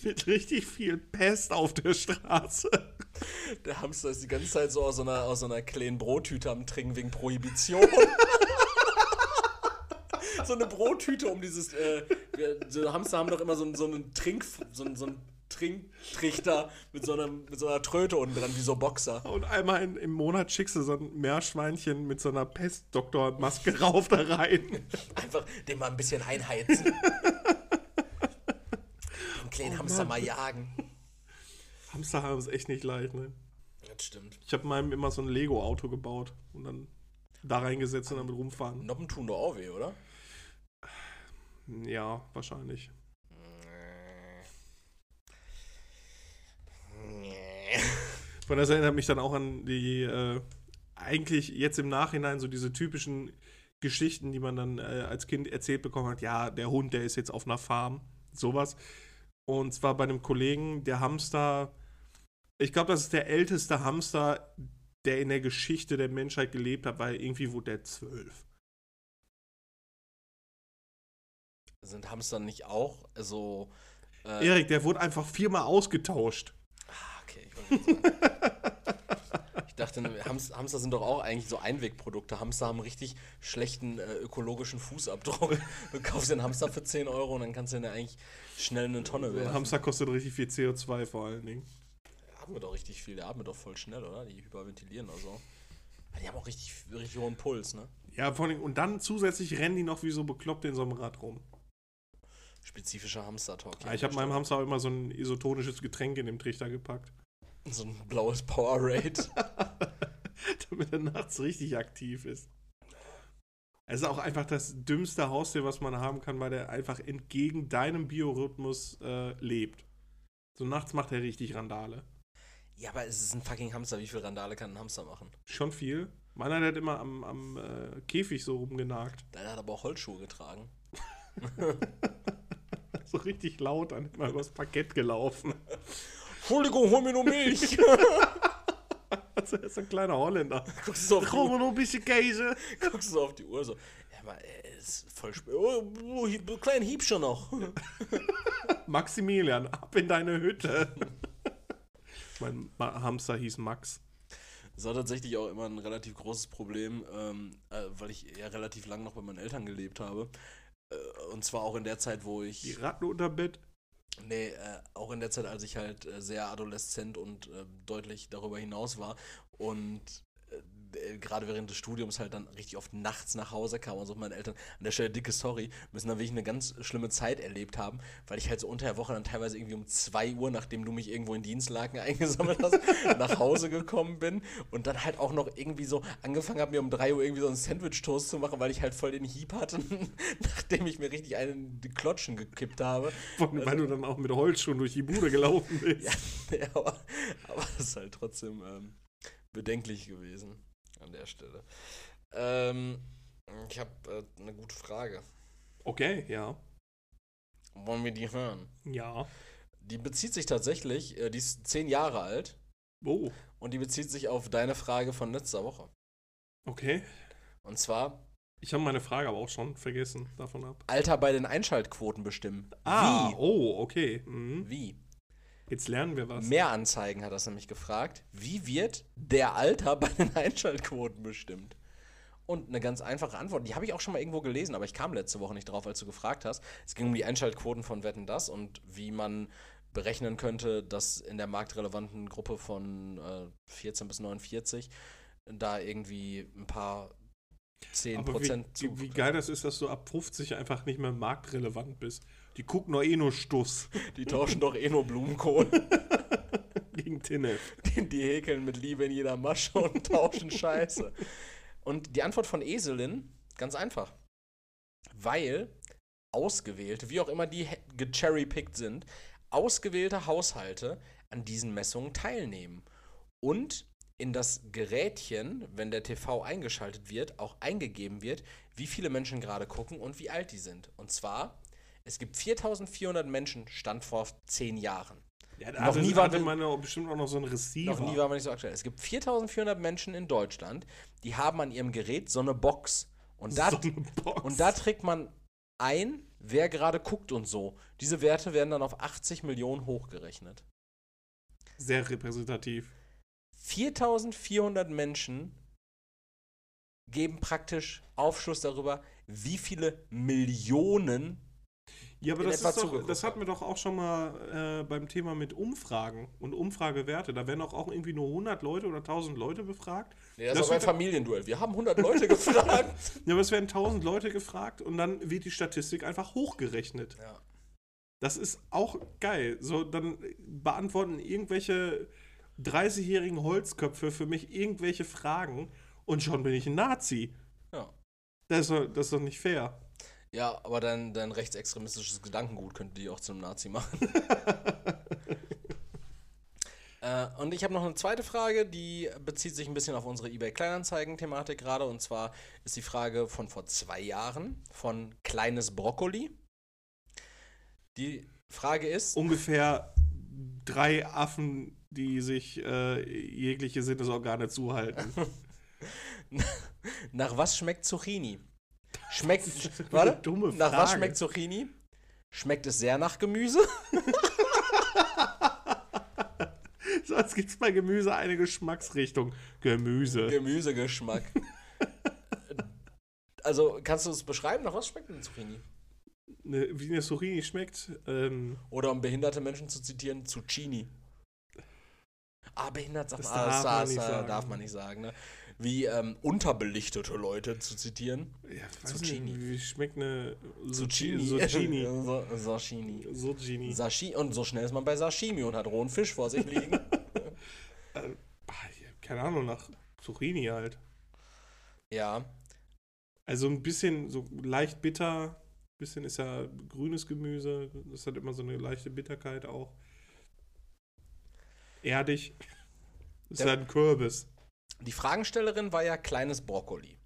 Mit richtig viel Pest auf der Straße. der Hamster ist die ganze Zeit so aus so einer, aus so einer kleinen Brottüte am Trinken wegen Prohibition. so eine Brottüte um dieses, äh, so Hamster haben doch immer so, einen- so einen Trink, so, einen- so einen Trinktrichter mit so, einer, mit so einer Tröte unten dran, wie so Boxer. Und einmal in, im Monat schickst du so ein Meerschweinchen mit so einer Pestdoktormaske rauf da rein. Einfach den mal ein bisschen einheizen. Kleinen Hamster mal jagen. Hamster haben es echt nicht leicht, ne? Das stimmt. Ich habe meinem immer so ein Lego-Auto gebaut und dann da reingesetzt und damit rumfahren. Noppen tun doch auch weh, oder? Ja, wahrscheinlich. Von das erinnert mich dann auch an die, äh, eigentlich jetzt im Nachhinein so diese typischen Geschichten, die man dann äh, als Kind erzählt bekommen hat. Ja, der Hund, der ist jetzt auf einer Farm. Sowas. Und zwar bei einem Kollegen, der Hamster, ich glaube, das ist der älteste Hamster, der in der Geschichte der Menschheit gelebt hat, weil irgendwie wurde der zwölf. Sind Hamster nicht auch so. Äh, Erik, der wurde einfach viermal ausgetauscht. ah, okay, ich. ich dachte, Hams- Hamster sind doch auch eigentlich so Einwegprodukte. Hamster haben einen richtig schlechten äh, ökologischen Fußabdruck. Du kaufst den Hamster für 10 Euro und dann kannst du den ja eigentlich schnell in eine Tonne Ein werfen. Hamster kostet richtig viel CO2 vor allen Dingen. atmet doch richtig viel. Der atmet doch voll schnell, oder? Die hyperventilieren oder so. Die haben auch richtig, richtig hohen Puls, ne? Ja, vor allem, und dann zusätzlich rennen die noch wie so bekloppt in so einem Rad rum. Spezifischer Hamster-Talk. hier Ja, ich habe meinem Hamster auch immer so ein isotonisches Getränk in den Trichter gepackt. So ein blaues Powerade. damit er nachts richtig aktiv ist. Es ist auch einfach das dümmste Haustier, was man haben kann, weil der einfach entgegen deinem Biorhythmus äh, lebt. So nachts macht er richtig Randale. ja, aber es ist ein fucking Hamster. Wie viel Randale kann ein Hamster machen? Schon viel. Meiner hat immer am, am äh, Käfig so rumgenagt. Deiner hat aber auch Holzschuhe getragen. So richtig laut, dann immer übers Parkett gelaufen. Entschuldigung, hol mir nur Milch. Also er ist ein kleiner Holländer. guckst, du so auf die Brauchen Uhr, noch ein bisschen Käse? guckst du so auf die Uhr so. Ja, aber er ist voll spät. Oh, oh, Hieb- kleinen Hieb schon noch. Maximilian, ab in deine Hütte. mein Ma Hamster hieß Max. Das war tatsächlich auch immer ein relativ großes Problem, ähm, äh, weil ich ja relativ lang noch bei meinen Eltern gelebt habe. Äh, und zwar auch in der Zeit, wo Die ich. Ratten unter Bett. Nee, äh, auch in der Zeit, als ich halt äh, sehr adoleszent und äh, deutlich darüber hinaus war. Und äh, gerade während des Studiums halt dann richtig oft nachts nach Hause kam und so meine Eltern an der Stelle dicke Sorry, müssen dann wirklich eine ganz schlimme Zeit erlebt haben, weil ich halt so unter der Woche dann teilweise irgendwie um 2 Uhr, nachdem du mich irgendwo in Dienstlaken eingesammelt hast, nach Hause gekommen bin und dann halt auch noch irgendwie so angefangen habe, mir um 3 Uhr irgendwie so einen Sandwich-Toast zu machen, weil ich halt voll den Hieb hatte, nachdem ich mir richtig einen in die Klotschen gekippt habe. Weil du dann auch mit Holzschuhen durch die Bude gelaufen bist. Ja, ja aber, aber das ist halt trotzdem ähm, bedenklich gewesen an der Stelle. Ähm, ich habe äh, eine gute Frage. Okay, ja. Wollen wir die hören? Ja. Die bezieht sich tatsächlich, äh, die ist zehn Jahre alt Oh, und die bezieht sich auf deine Frage von letzter Woche. okay. Und zwar Ich habe meine Frage aber auch schon vergessen davon ab. Alter bei den Einschaltquoten bestimmen. Ah, Wie? oh, okay. Mhm. Wie? Jetzt lernen wir was. Mehr Anzeigen hat das nämlich gefragt. Wie wird der Alter bei den Einschaltquoten bestimmt? Und eine ganz einfache Antwort, die habe ich auch schon mal irgendwo gelesen, aber ich kam letzte Woche nicht drauf, als du gefragt hast. Es ging um die Einschaltquoten von Wetten das und wie man berechnen könnte, dass in der marktrelevanten Gruppe von äh, 14 bis 49 da irgendwie ein paar 10 aber wie, Prozent wie, wie geil das ist, dass du ab 50 einfach nicht mehr marktrelevant bist. Die gucken doch eh nur Stuss Die tauschen doch eh nur Blumenkohl. gegen Tinnef. Die, die häkeln mit Liebe in jeder Masche und tauschen Scheiße. Und die Antwort von Eselin, ganz einfach. Weil ausgewählte, wie auch immer die he- gecherrypickt sind, ausgewählte Haushalte an diesen Messungen teilnehmen. Und in das Gerätchen, wenn der TV eingeschaltet wird, auch eingegeben wird, wie viele Menschen gerade gucken und wie alt die sind. Und zwar, es gibt 4400 Menschen, Stand vor 10 Jahren. Ja, Noch also nie nie war hatte man ja bestimmt auch noch so einen Receiver. Noch nie war man nicht so aktuell. Es gibt 4400 Menschen in Deutschland, die haben an ihrem Gerät so eine Box. Und da, so eine Box. und da trägt man ein, wer gerade guckt und so. Diese Werte werden dann auf 80 Millionen hochgerechnet. Sehr repräsentativ. 4400 Menschen geben praktisch Aufschluss darüber, wie viele Millionen Ja, aber das, doch, das hatten wir doch auch schon mal äh, beim Thema mit Umfragen und Umfragewerte. Da werden auch, auch irgendwie nur 100 Leute oder 1000 Leute befragt. Nee, das, Das ist ein Familienduell. Wir haben 100 Leute gefragt. Ja, aber es werden 1000 Leute gefragt und dann wird die Statistik einfach hochgerechnet. ja. Das ist auch geil. So, dann beantworten irgendwelche 30-jährigen Holzköpfe für mich irgendwelche Fragen und schon bin ich ein Nazi. ja. Das ist doch, das ist doch nicht fair. Ja, aber dein, dein rechtsextremistisches Gedankengut könnte die auch zu einem Nazi machen. äh, und ich habe noch eine zweite Frage, die bezieht sich ein bisschen auf unsere eBay-Kleinanzeigen-Thematik gerade. Und zwar ist die Frage von vor zwei Jahren von Kleines Brokkoli. Die Frage ist, Ungefähr drei Affen, die sich äh, jegliche Sinnesorgane zuhalten. nach was schmeckt Zucchini? Schmeckt, warte, dumme nach was Frage. schmeckt Zucchini? Schmeckt es sehr nach Gemüse? Sonst gibt es bei Gemüse eine Geschmacksrichtung. Gemüse. Gemüsegeschmack. also, kannst du es beschreiben, nach was schmeckt denn Zucchini? Ne, wie eine Zucchini schmeckt. Ähm, Oder um behinderte Menschen zu zitieren, Zucchini. Ah, behindert sagt man, ah, darf das, man äh, sagen. darf man nicht sagen. Ne? Wie ähm, unterbelichtete Leute zu zitieren. ja, Zucchini. Nicht, wie schmeckt eine Zucchini. Zucchini? Sashimi. Zucchini. Sashi und so schnell ist man bei Sashimi und hat rohen Fisch vor sich liegen. Ah, ich hab Keine Ahnung, nach Zucchini halt. ja. Also ein bisschen so leicht bitter. Bisschen ist ja grünes Gemüse. Das hat immer so eine leichte Bitterkeit auch. Erdig. Ist Der- halt ein Kürbis. Die Fragenstellerin war ja kleines Brokkoli.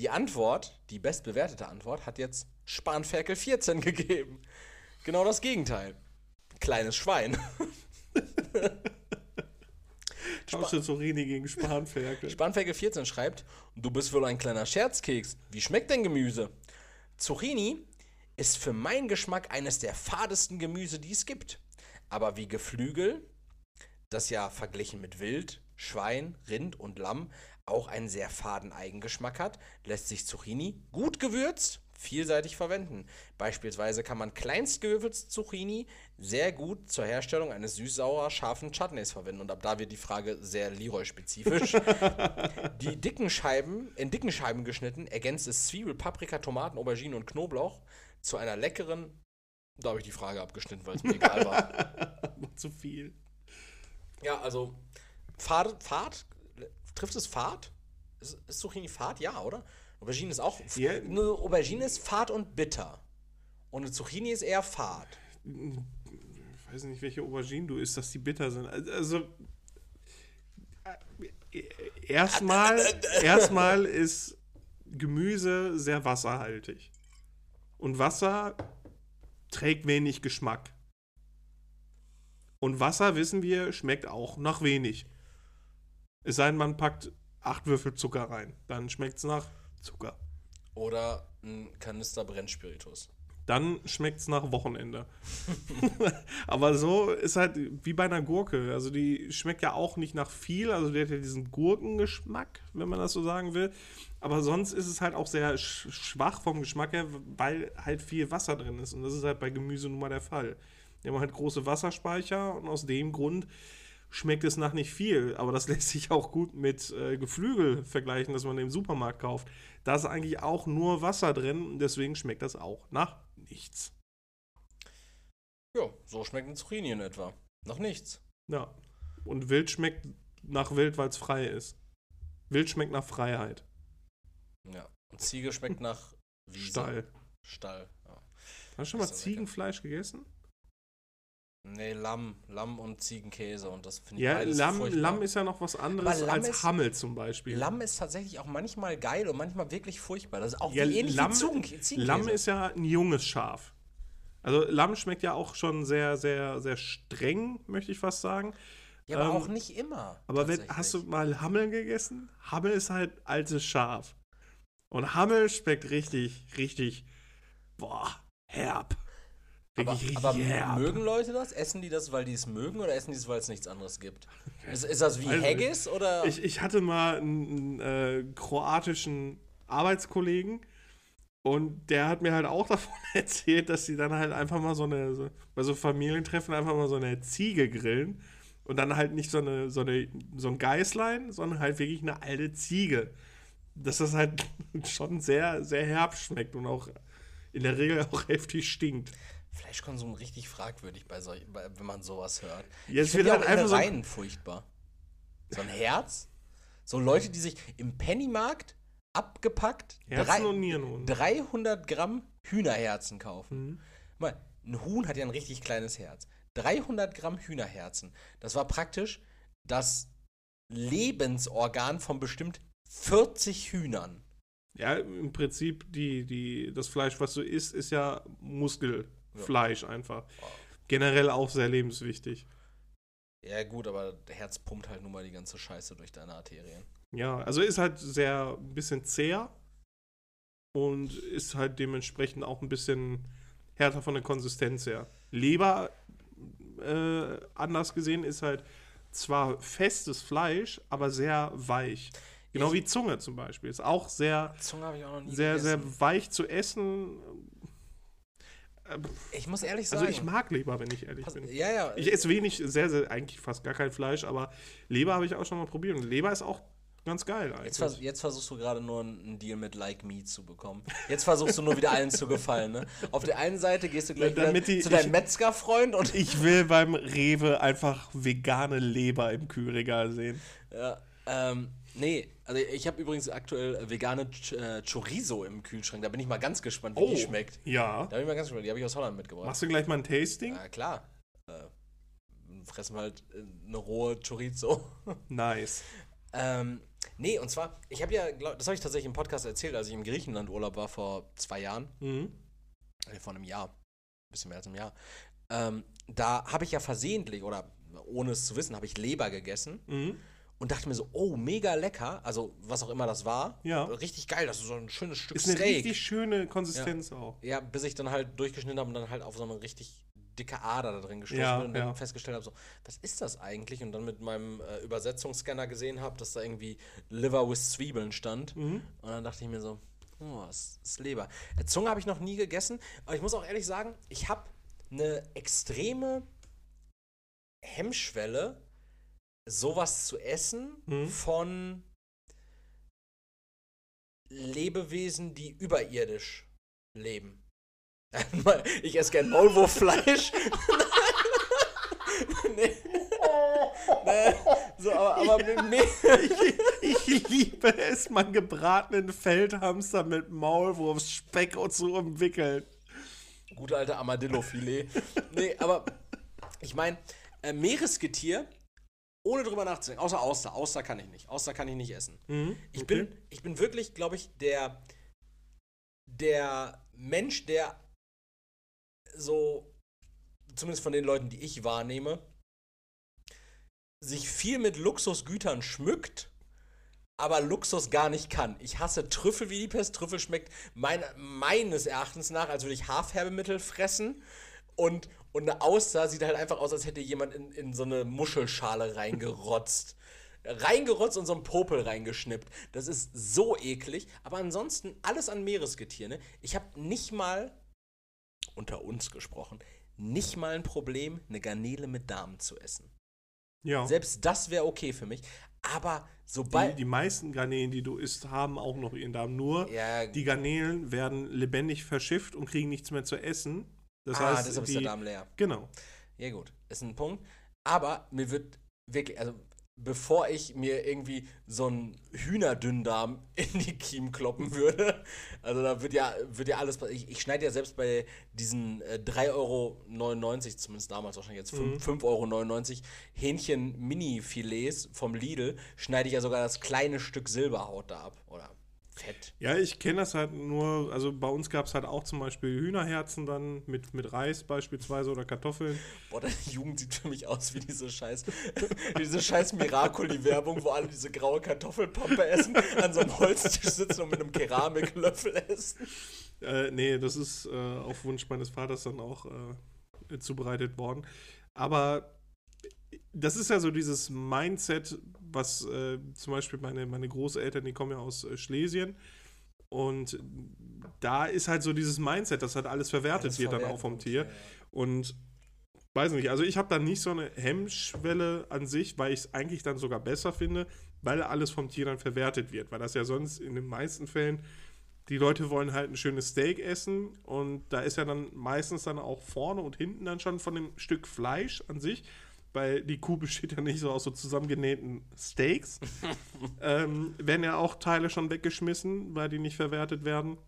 Die Antwort, die bestbewertete Antwort, hat jetzt Spanferkel 14 gegeben. Genau das Gegenteil. Kleines Schwein. Tausche Zucchini gegen Spanferkel. Spanferkel 14 schreibt, du bist wohl ein kleiner Scherzkeks. Wie schmeckt denn Gemüse? Zucchini ist für meinen Geschmack eines der fadesten Gemüse, die es gibt. Aber wie Geflügel, das ja verglichen mit Wild, Schwein, Rind und Lamm auch einen sehr faden Eigengeschmack hat, lässt sich Zucchini gut gewürzt vielseitig verwenden. Beispielsweise kann man kleinst gewürfelte Zucchini sehr gut zur Herstellung eines süß-sauer scharfen Chutneys verwenden. Und ab da wird die Frage sehr Leroy-spezifisch. Die dicken Scheiben, in dicken Scheiben geschnitten, ergänzt es Zwiebel, Paprika, Tomaten, Aubergine und Knoblauch zu einer leckeren. Da habe ich die Frage abgeschnitten, weil es mir egal war. Zu viel. Ja, also Fahrt, Fahrt, trifft es Fahrt? Ist, ist Zucchini Fahrt? Ja, oder? Aubergine ist auch. Ja. Eine Aubergine ist fad und bitter. Und eine Zucchini ist eher fad. Ich weiß nicht, welche Auberginen du isst, dass die bitter sind. Also. äh, Erstmal, erstmal ist Gemüse sehr wasserhaltig. Und Wasser trägt wenig Geschmack. Und Wasser, wissen wir, schmeckt auch nach wenig. Es sei denn, man packt acht Würfel Zucker rein. Dann schmeckt es nach Zucker. Oder ein Kanister Brennspiritus. Dann schmeckt es nach Wochenende. Aber so ist halt wie bei einer Gurke. Also die schmeckt ja auch nicht nach viel. Also die hat ja diesen Gurkengeschmack, wenn man das so sagen will. Aber sonst ist es halt auch sehr sch schwach vom Geschmack her, weil halt viel Wasser drin ist. Und das ist halt bei Gemüse nun mal der Fall. Die haben halt große Wasserspeicher und aus dem Grund schmeckt es nach nicht viel. Aber das lässt sich auch gut mit äh, Geflügel vergleichen, das man im Supermarkt kauft. Da ist eigentlich auch nur Wasser drin und deswegen schmeckt das auch nach nichts. Ja, so schmeckt ein Zucchini in etwa. Noch nichts. Ja. Und Wild schmeckt nach Wild, weil es frei ist. Wild schmeckt nach Freiheit. Ja. Und Ziege schmeckt nach Wiese. Stall. Stall. Ja. Hast du schon mal Ziegenfleisch gegessen? Nee, Lamm. Lamm und Ziegenkäse. Und das finde ich Ja, beides Lamm, furchtbar. Lamm ist ja noch was anderes als ist- Hammel zum Beispiel. Lamm ist tatsächlich auch manchmal geil und manchmal wirklich furchtbar. Das ist auch Ja, wie ähnlich Lamm- wie Ziegen Ziegenkäse. Lamm ist ja ein junges Schaf. Also Lamm schmeckt ja auch schon sehr, sehr, sehr streng, möchte ich fast sagen. ja, aber ähm, auch nicht immer. Aber wenn, hast du mal Hammel gegessen? Hammel ist halt altes Schaf. Und Hammel schmeckt richtig, richtig, boah, herb. Aber, aber herb. mögen Leute das? Essen die das, weil die es mögen oder essen die es, weil es nichts anderes gibt? Ist, ist das wie Also, Haggis oder? Ich, ich hatte mal einen, einen äh, kroatischen Arbeitskollegen Und der hat mir halt auch davon erzählt, dass sie dann halt einfach mal so eine, so, bei so Familientreffen einfach mal so eine Ziege grillen. Und dann halt nicht so, eine, so, eine, so ein Geißlein, sondern halt wirklich eine alte Ziege. Dass das halt schon sehr, sehr herb schmeckt und auch in der Regel auch heftig stinkt. Fleischkonsum richtig fragwürdig, bei solch, bei, wenn man sowas hört. Ja, es ich wird halt auch einfach so- Innereien furchtbar. So ein Herz. So Leute, die sich im Pennymarkt abgepackt drei- und Nieren und. 300 Gramm Hühnerherzen kaufen. Mhm. Mal, ein Huhn hat ja ein richtig kleines Herz. 300 Gramm Hühnerherzen. Das war praktisch das Lebensorgan von bestimmt 40 Hühnern. Ja, im Prinzip, die, die, das Fleisch, was du isst, ist ja Muskelfleisch einfach. Generell auch sehr lebenswichtig. Ja, gut, aber der Herz pumpt halt nun mal die ganze Scheiße durch deine Arterien. Ja, also ist halt sehr ein bisschen zäher und ist halt dementsprechend auch ein bisschen härter von der Konsistenz her. Leber, äh, anders gesehen, ist halt zwar festes Fleisch, aber sehr weich. Genau Ich- wie Zunge zum Beispiel. Ist auch sehr, sehr, gegessen. sehr weich zu essen. Äh, Ich muss ehrlich sagen. Also ich mag Leber, wenn ich ehrlich Pass, bin. ja, ja. Ich esse wenig, sehr, sehr, eigentlich fast gar kein Fleisch, aber Leber habe ich auch schon mal probiert. Und Leber ist auch ganz geil Jetzt, vers eigentlich. jetzt versuchst du gerade nur einen Deal mit Like Me zu bekommen. Jetzt versuchst du nur wieder allen zu gefallen, ne? Auf der einen Seite gehst du gleich Damit wieder die- zu deinem Metzgerfreund und. Ich will beim Rewe einfach vegane Leber im Kühlregal sehen. Ja, ähm, nee, also ich habe übrigens aktuell vegane Ch äh, Chorizo im Kühlschrank. Da bin ich mal ganz gespannt, wie die schmeckt. Ja. Da bin ich mal ganz gespannt. Die habe ich aus Holland mitgebracht. Machst du gleich mal ein Tasting? Ja, klar. Äh, fressen wir halt äh, eine rohe Chorizo. Nice. Ähm, nee, und zwar, ich habe ja, glaub, das habe ich tatsächlich im Podcast erzählt, als ich im Griechenland Urlaub war vor zwei Jahren, Mhm. äh, vor einem Jahr, ein bisschen mehr als einem Jahr. Ähm, da habe ich ja versehentlich oder ohne es zu wissen, habe ich Leber gegessen Mhm. Und dachte mir so, oh, mega lecker, also was auch immer das war. Ja. Richtig geil, das ist so ein schönes Stück Ist eine Steak. richtig schöne Konsistenz auch. Ja, bis ich dann halt durchgeschnitten habe und dann halt auf so eine richtig dicke Ader da drin gestoßen Ja, bin und dann ja. festgestellt habe, so, was ist das eigentlich? Und dann mit meinem äh, Übersetzungsscanner gesehen habe, dass da irgendwie Liver with Zwiebeln stand. Mhm. Und dann dachte ich mir so, oh, das ist Leber. Äh, Zunge habe ich noch nie gegessen, aber ich muss auch ehrlich sagen, ich habe eine extreme Hemmschwelle, sowas zu essen Mhm. von Lebewesen, die überirdisch leben. Ich esse gern Maulwurffleisch. nee. nee. So, aber, aber mit mir. Ich, ich liebe es, meinen gebratenen Feldhamster mit Maulwurfsspeck und zu umwickeln. Gute alte Armadillo-Filet. Nee, aber ich meine, äh, Meeresgetier, ohne drüber nachzudenken, außer Auster. Auster kann ich nicht. Auster kann ich nicht essen. Mhm. Ich, okay. bin, ich bin wirklich, glaube ich, der, der Mensch, der so, zumindest von den Leuten, die ich wahrnehme, sich viel mit Luxusgütern schmückt, aber Luxus gar nicht kann. Ich hasse Trüffel wie die Pest. Trüffel schmeckt mein, meines Erachtens nach, als würde ich Haarfärbemittel fressen. Und, und eine Auster sieht halt einfach aus, als hätte jemand in, in so eine Muschelschale reingerotzt. Reingerotzt und so einen Popel reingeschnippt. Das ist so eklig. Aber ansonsten alles an Meeresgetier. Ne? Ich habe nicht mal, unter uns gesprochen, nicht mal ein Problem, eine Garnele mit Darm zu essen. Ja. Selbst das wäre okay für mich. Aber Die, sobald. die meisten Garnelen, die du isst, haben auch noch ihren Darm. Nur ja, die Garnelen werden lebendig verschifft und kriegen nichts mehr zu essen. Das ah, heißt, deshalb ist der Darm leer. Genau. Ja, gut, ist ein Punkt. Aber mir wird wirklich, also bevor ich mir irgendwie so einen Hühnerdünndarm in die Kiemen kloppen würde, also da wird ja, wird ja alles, ich, ich schneide ja selbst bei diesen äh, 3,99 Euro, zumindest damals wahrscheinlich jetzt 5,99 5,99 Euro Hähnchen-Mini-Filets vom Lidl, schneide ich ja sogar das kleine Stück Silberhaut da ab. Oder Fett. Ja, ich kenne das halt nur, also bei uns gab es halt auch zum Beispiel Hühnerherzen dann mit, mit Reis beispielsweise oder Kartoffeln. Boah, deine Jugend sieht für mich aus wie diese scheiß, diese scheiß Miracoli-Werbung, wo alle diese graue Kartoffelpampe essen, an so einem Holztisch sitzen und mit einem Keramiklöffel essen. Äh, nee, das ist äh, auf Wunsch meines Vaters dann auch äh, zubereitet worden. Aber das ist ja so dieses Mindset, was äh, zum Beispiel meine, meine Großeltern, die kommen ja aus äh, Schlesien. Und da ist halt so dieses Mindset, dass halt alles verwertet Alles wird dann auch vom Tier. ja, ja. Und weiß nicht, also ich habe da nicht so eine Hemmschwelle an sich, weil ich es eigentlich dann sogar besser finde, weil alles vom Tier dann verwertet wird. Weil das ja sonst in den meisten Fällen, die Leute wollen halt ein schönes Steak essen und da ist ja dann meistens dann auch vorne und hinten dann schon von dem Stück Fleisch an sich, weil die Kuh besteht ja nicht so aus so zusammengenähten Steaks, ähm, werden ja auch Teile schon weggeschmissen, weil die nicht verwertet werden.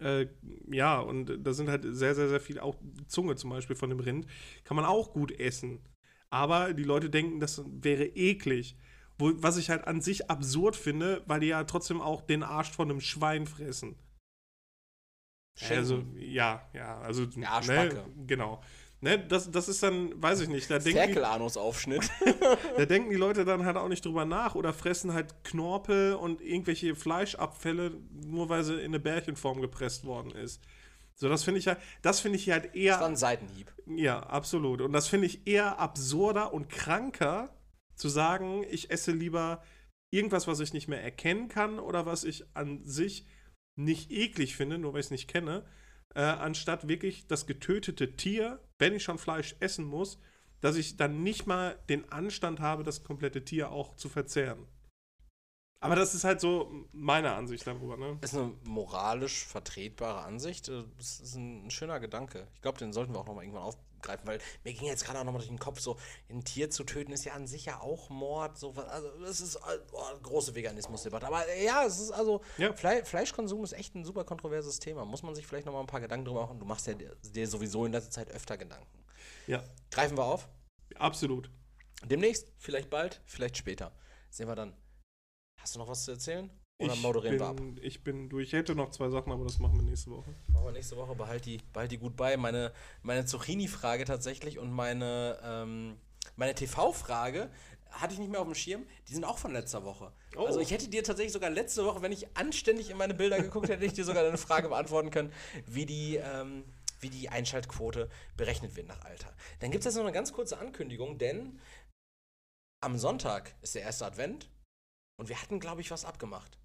Äh, ja, und da sind halt sehr, sehr, sehr viel, auch Zunge zum Beispiel von dem Rind, kann man auch gut essen. Aber die Leute denken, das wäre eklig. Wo, was ich halt an sich absurd finde, weil die ja trotzdem auch den Arsch von einem Schwein fressen. Schinken. Also, ja, ja, also, Die Arschbacke. ne, genau. Ne, das, das ist dann, weiß ich nicht, da denken, die, Ferkelanusaufschnitt. da denken die Leute dann halt auch nicht drüber nach oder fressen halt Knorpel und irgendwelche Fleischabfälle, nur weil sie in eine Bärchenform gepresst worden ist. So, das finde ich halt, das finde ich halt eher. Das war ein Seitenhieb. Ja, absolut. Und das finde ich eher absurder und kranker, zu sagen, ich esse lieber irgendwas, was ich nicht mehr erkennen kann oder was ich an sich nicht eklig finde, nur weil ich es nicht kenne, äh, anstatt wirklich das getötete Tier, wenn ich schon Fleisch essen muss, dass ich dann nicht mal den Anstand habe, das komplette Tier auch zu verzehren. Aber das ist halt so meine Ansicht darüber, ne? Ist eine moralisch vertretbare Ansicht. äh, Das ist ein, schöner Gedanke. Ich glaube, den sollten wir auch nochmal irgendwann aufgreifen, weil mir ging jetzt gerade auch nochmal durch den Kopf, so ein Tier zu töten ist ja an sich ja auch Mord. So, was- also das ist oh, große Veganismusdebatte. Aber äh, ja, es ist also, Ja. Fle Fleischkonsum ist echt ein super kontroverses Thema. Muss man sich vielleicht nochmal ein paar Gedanken drüber machen. Du machst ja dir, dir sowieso in letzter Zeit öfter Gedanken. Ja, Greifen wir auf. absolut. Demnächst, vielleicht bald, vielleicht später. Sehen wir dann. Hast du noch was zu erzählen? Oder ich moderieren wir ab? bin, ich bin durch. Ich hätte noch zwei Sachen, aber das machen wir nächste Woche. Machen wir nächste Woche, behalt die, behalt die gut bei. Meine, meine Zucchini-Frage tatsächlich und meine, ähm, meine TV-Frage hatte ich nicht mehr auf dem Schirm. Die sind auch von letzter Woche. Oh. Also ich hätte dir tatsächlich sogar letzte Woche, wenn ich anständig in meine Bilder geguckt hätte, hätte ich dir sogar eine Frage beantworten können, wie die, ähm, wie die Einschaltquote berechnet wird nach Alter. Dann gibt es jetzt noch eine ganz kurze Ankündigung, denn am Sonntag ist der erste Advent und wir hatten, glaube ich, was abgemacht.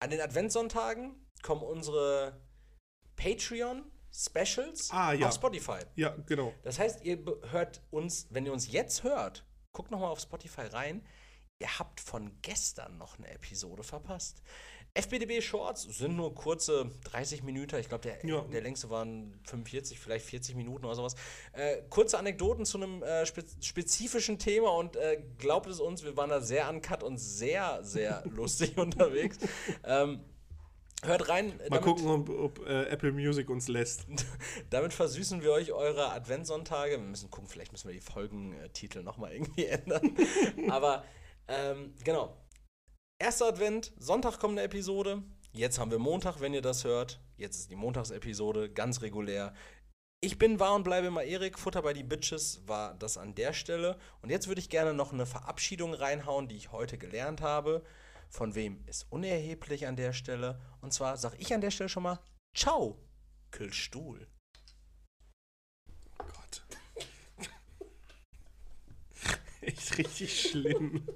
An den Adventssonntagen kommen unsere Patreon-Specials Ah, ja. auf Spotify. Ja, genau. Das heißt, ihr hört uns, wenn ihr uns jetzt hört, guckt nochmal auf Spotify rein. Ihr habt von gestern noch eine Episode verpasst. FBDB Shorts sind nur kurze 30 Minuten. Ich glaube, der, Ja. der längste waren 45, vielleicht 40 Minuten oder sowas. Äh, kurze Anekdoten zu einem äh, spe spezifischen Thema und äh, glaubt es uns, wir waren da sehr uncut und sehr, sehr lustig unterwegs. Ähm, hört rein. Mal damit- gucken, ob, ob äh, Apple Music uns lässt. damit versüßen wir euch eure Adventssonntage. Wir müssen gucken, vielleicht müssen wir die Folgentitel nochmal irgendwie ändern. Aber ähm, genau. Erster Advent, Sonntag kommt eine Episode. Jetzt haben wir Montag, wenn ihr das hört. Jetzt ist die Montagsepisode, ganz regulär. Ich bin wahr und bleibe immer Erik. Futter bei die Bitches war das an der Stelle. Und jetzt würde ich gerne noch eine Verabschiedung reinhauen, die ich heute gelernt habe. Von wem ist unerheblich an der Stelle. Und zwar sage ich an der Stelle schon mal Ciao, Kühlstuhl. Oh Gott. Echt richtig schlimm.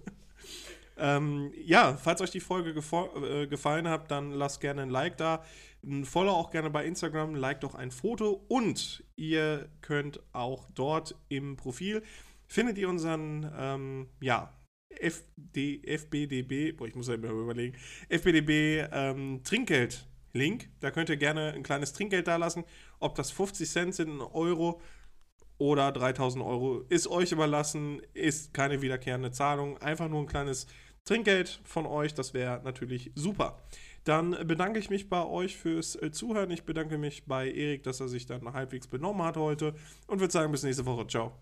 Ähm, ja, falls euch die Folge äh, gefallen hat, dann lasst gerne ein Like da. Ein Follow auch gerne bei Instagram, like doch ein Foto und ihr könnt auch dort im Profil findet ihr unseren, ähm, ja, FD, FBDB, boah, ich muss ja überlegen, FBDB ähm, Trinkgeld-Link. Da könnt ihr gerne ein kleines Trinkgeld da lassen. Ob das 50 Cent sind, ein Euro oder 3000 Euro, ist euch überlassen, ist keine wiederkehrende Zahlung. Einfach nur ein kleines Trinkgeld von euch, das wäre natürlich super. Dann bedanke ich mich bei euch fürs äh, Zuhören. Ich bedanke mich bei Erik, dass er sich dann halbwegs benommen hat heute und würde sagen, bis nächste Woche. Ciao.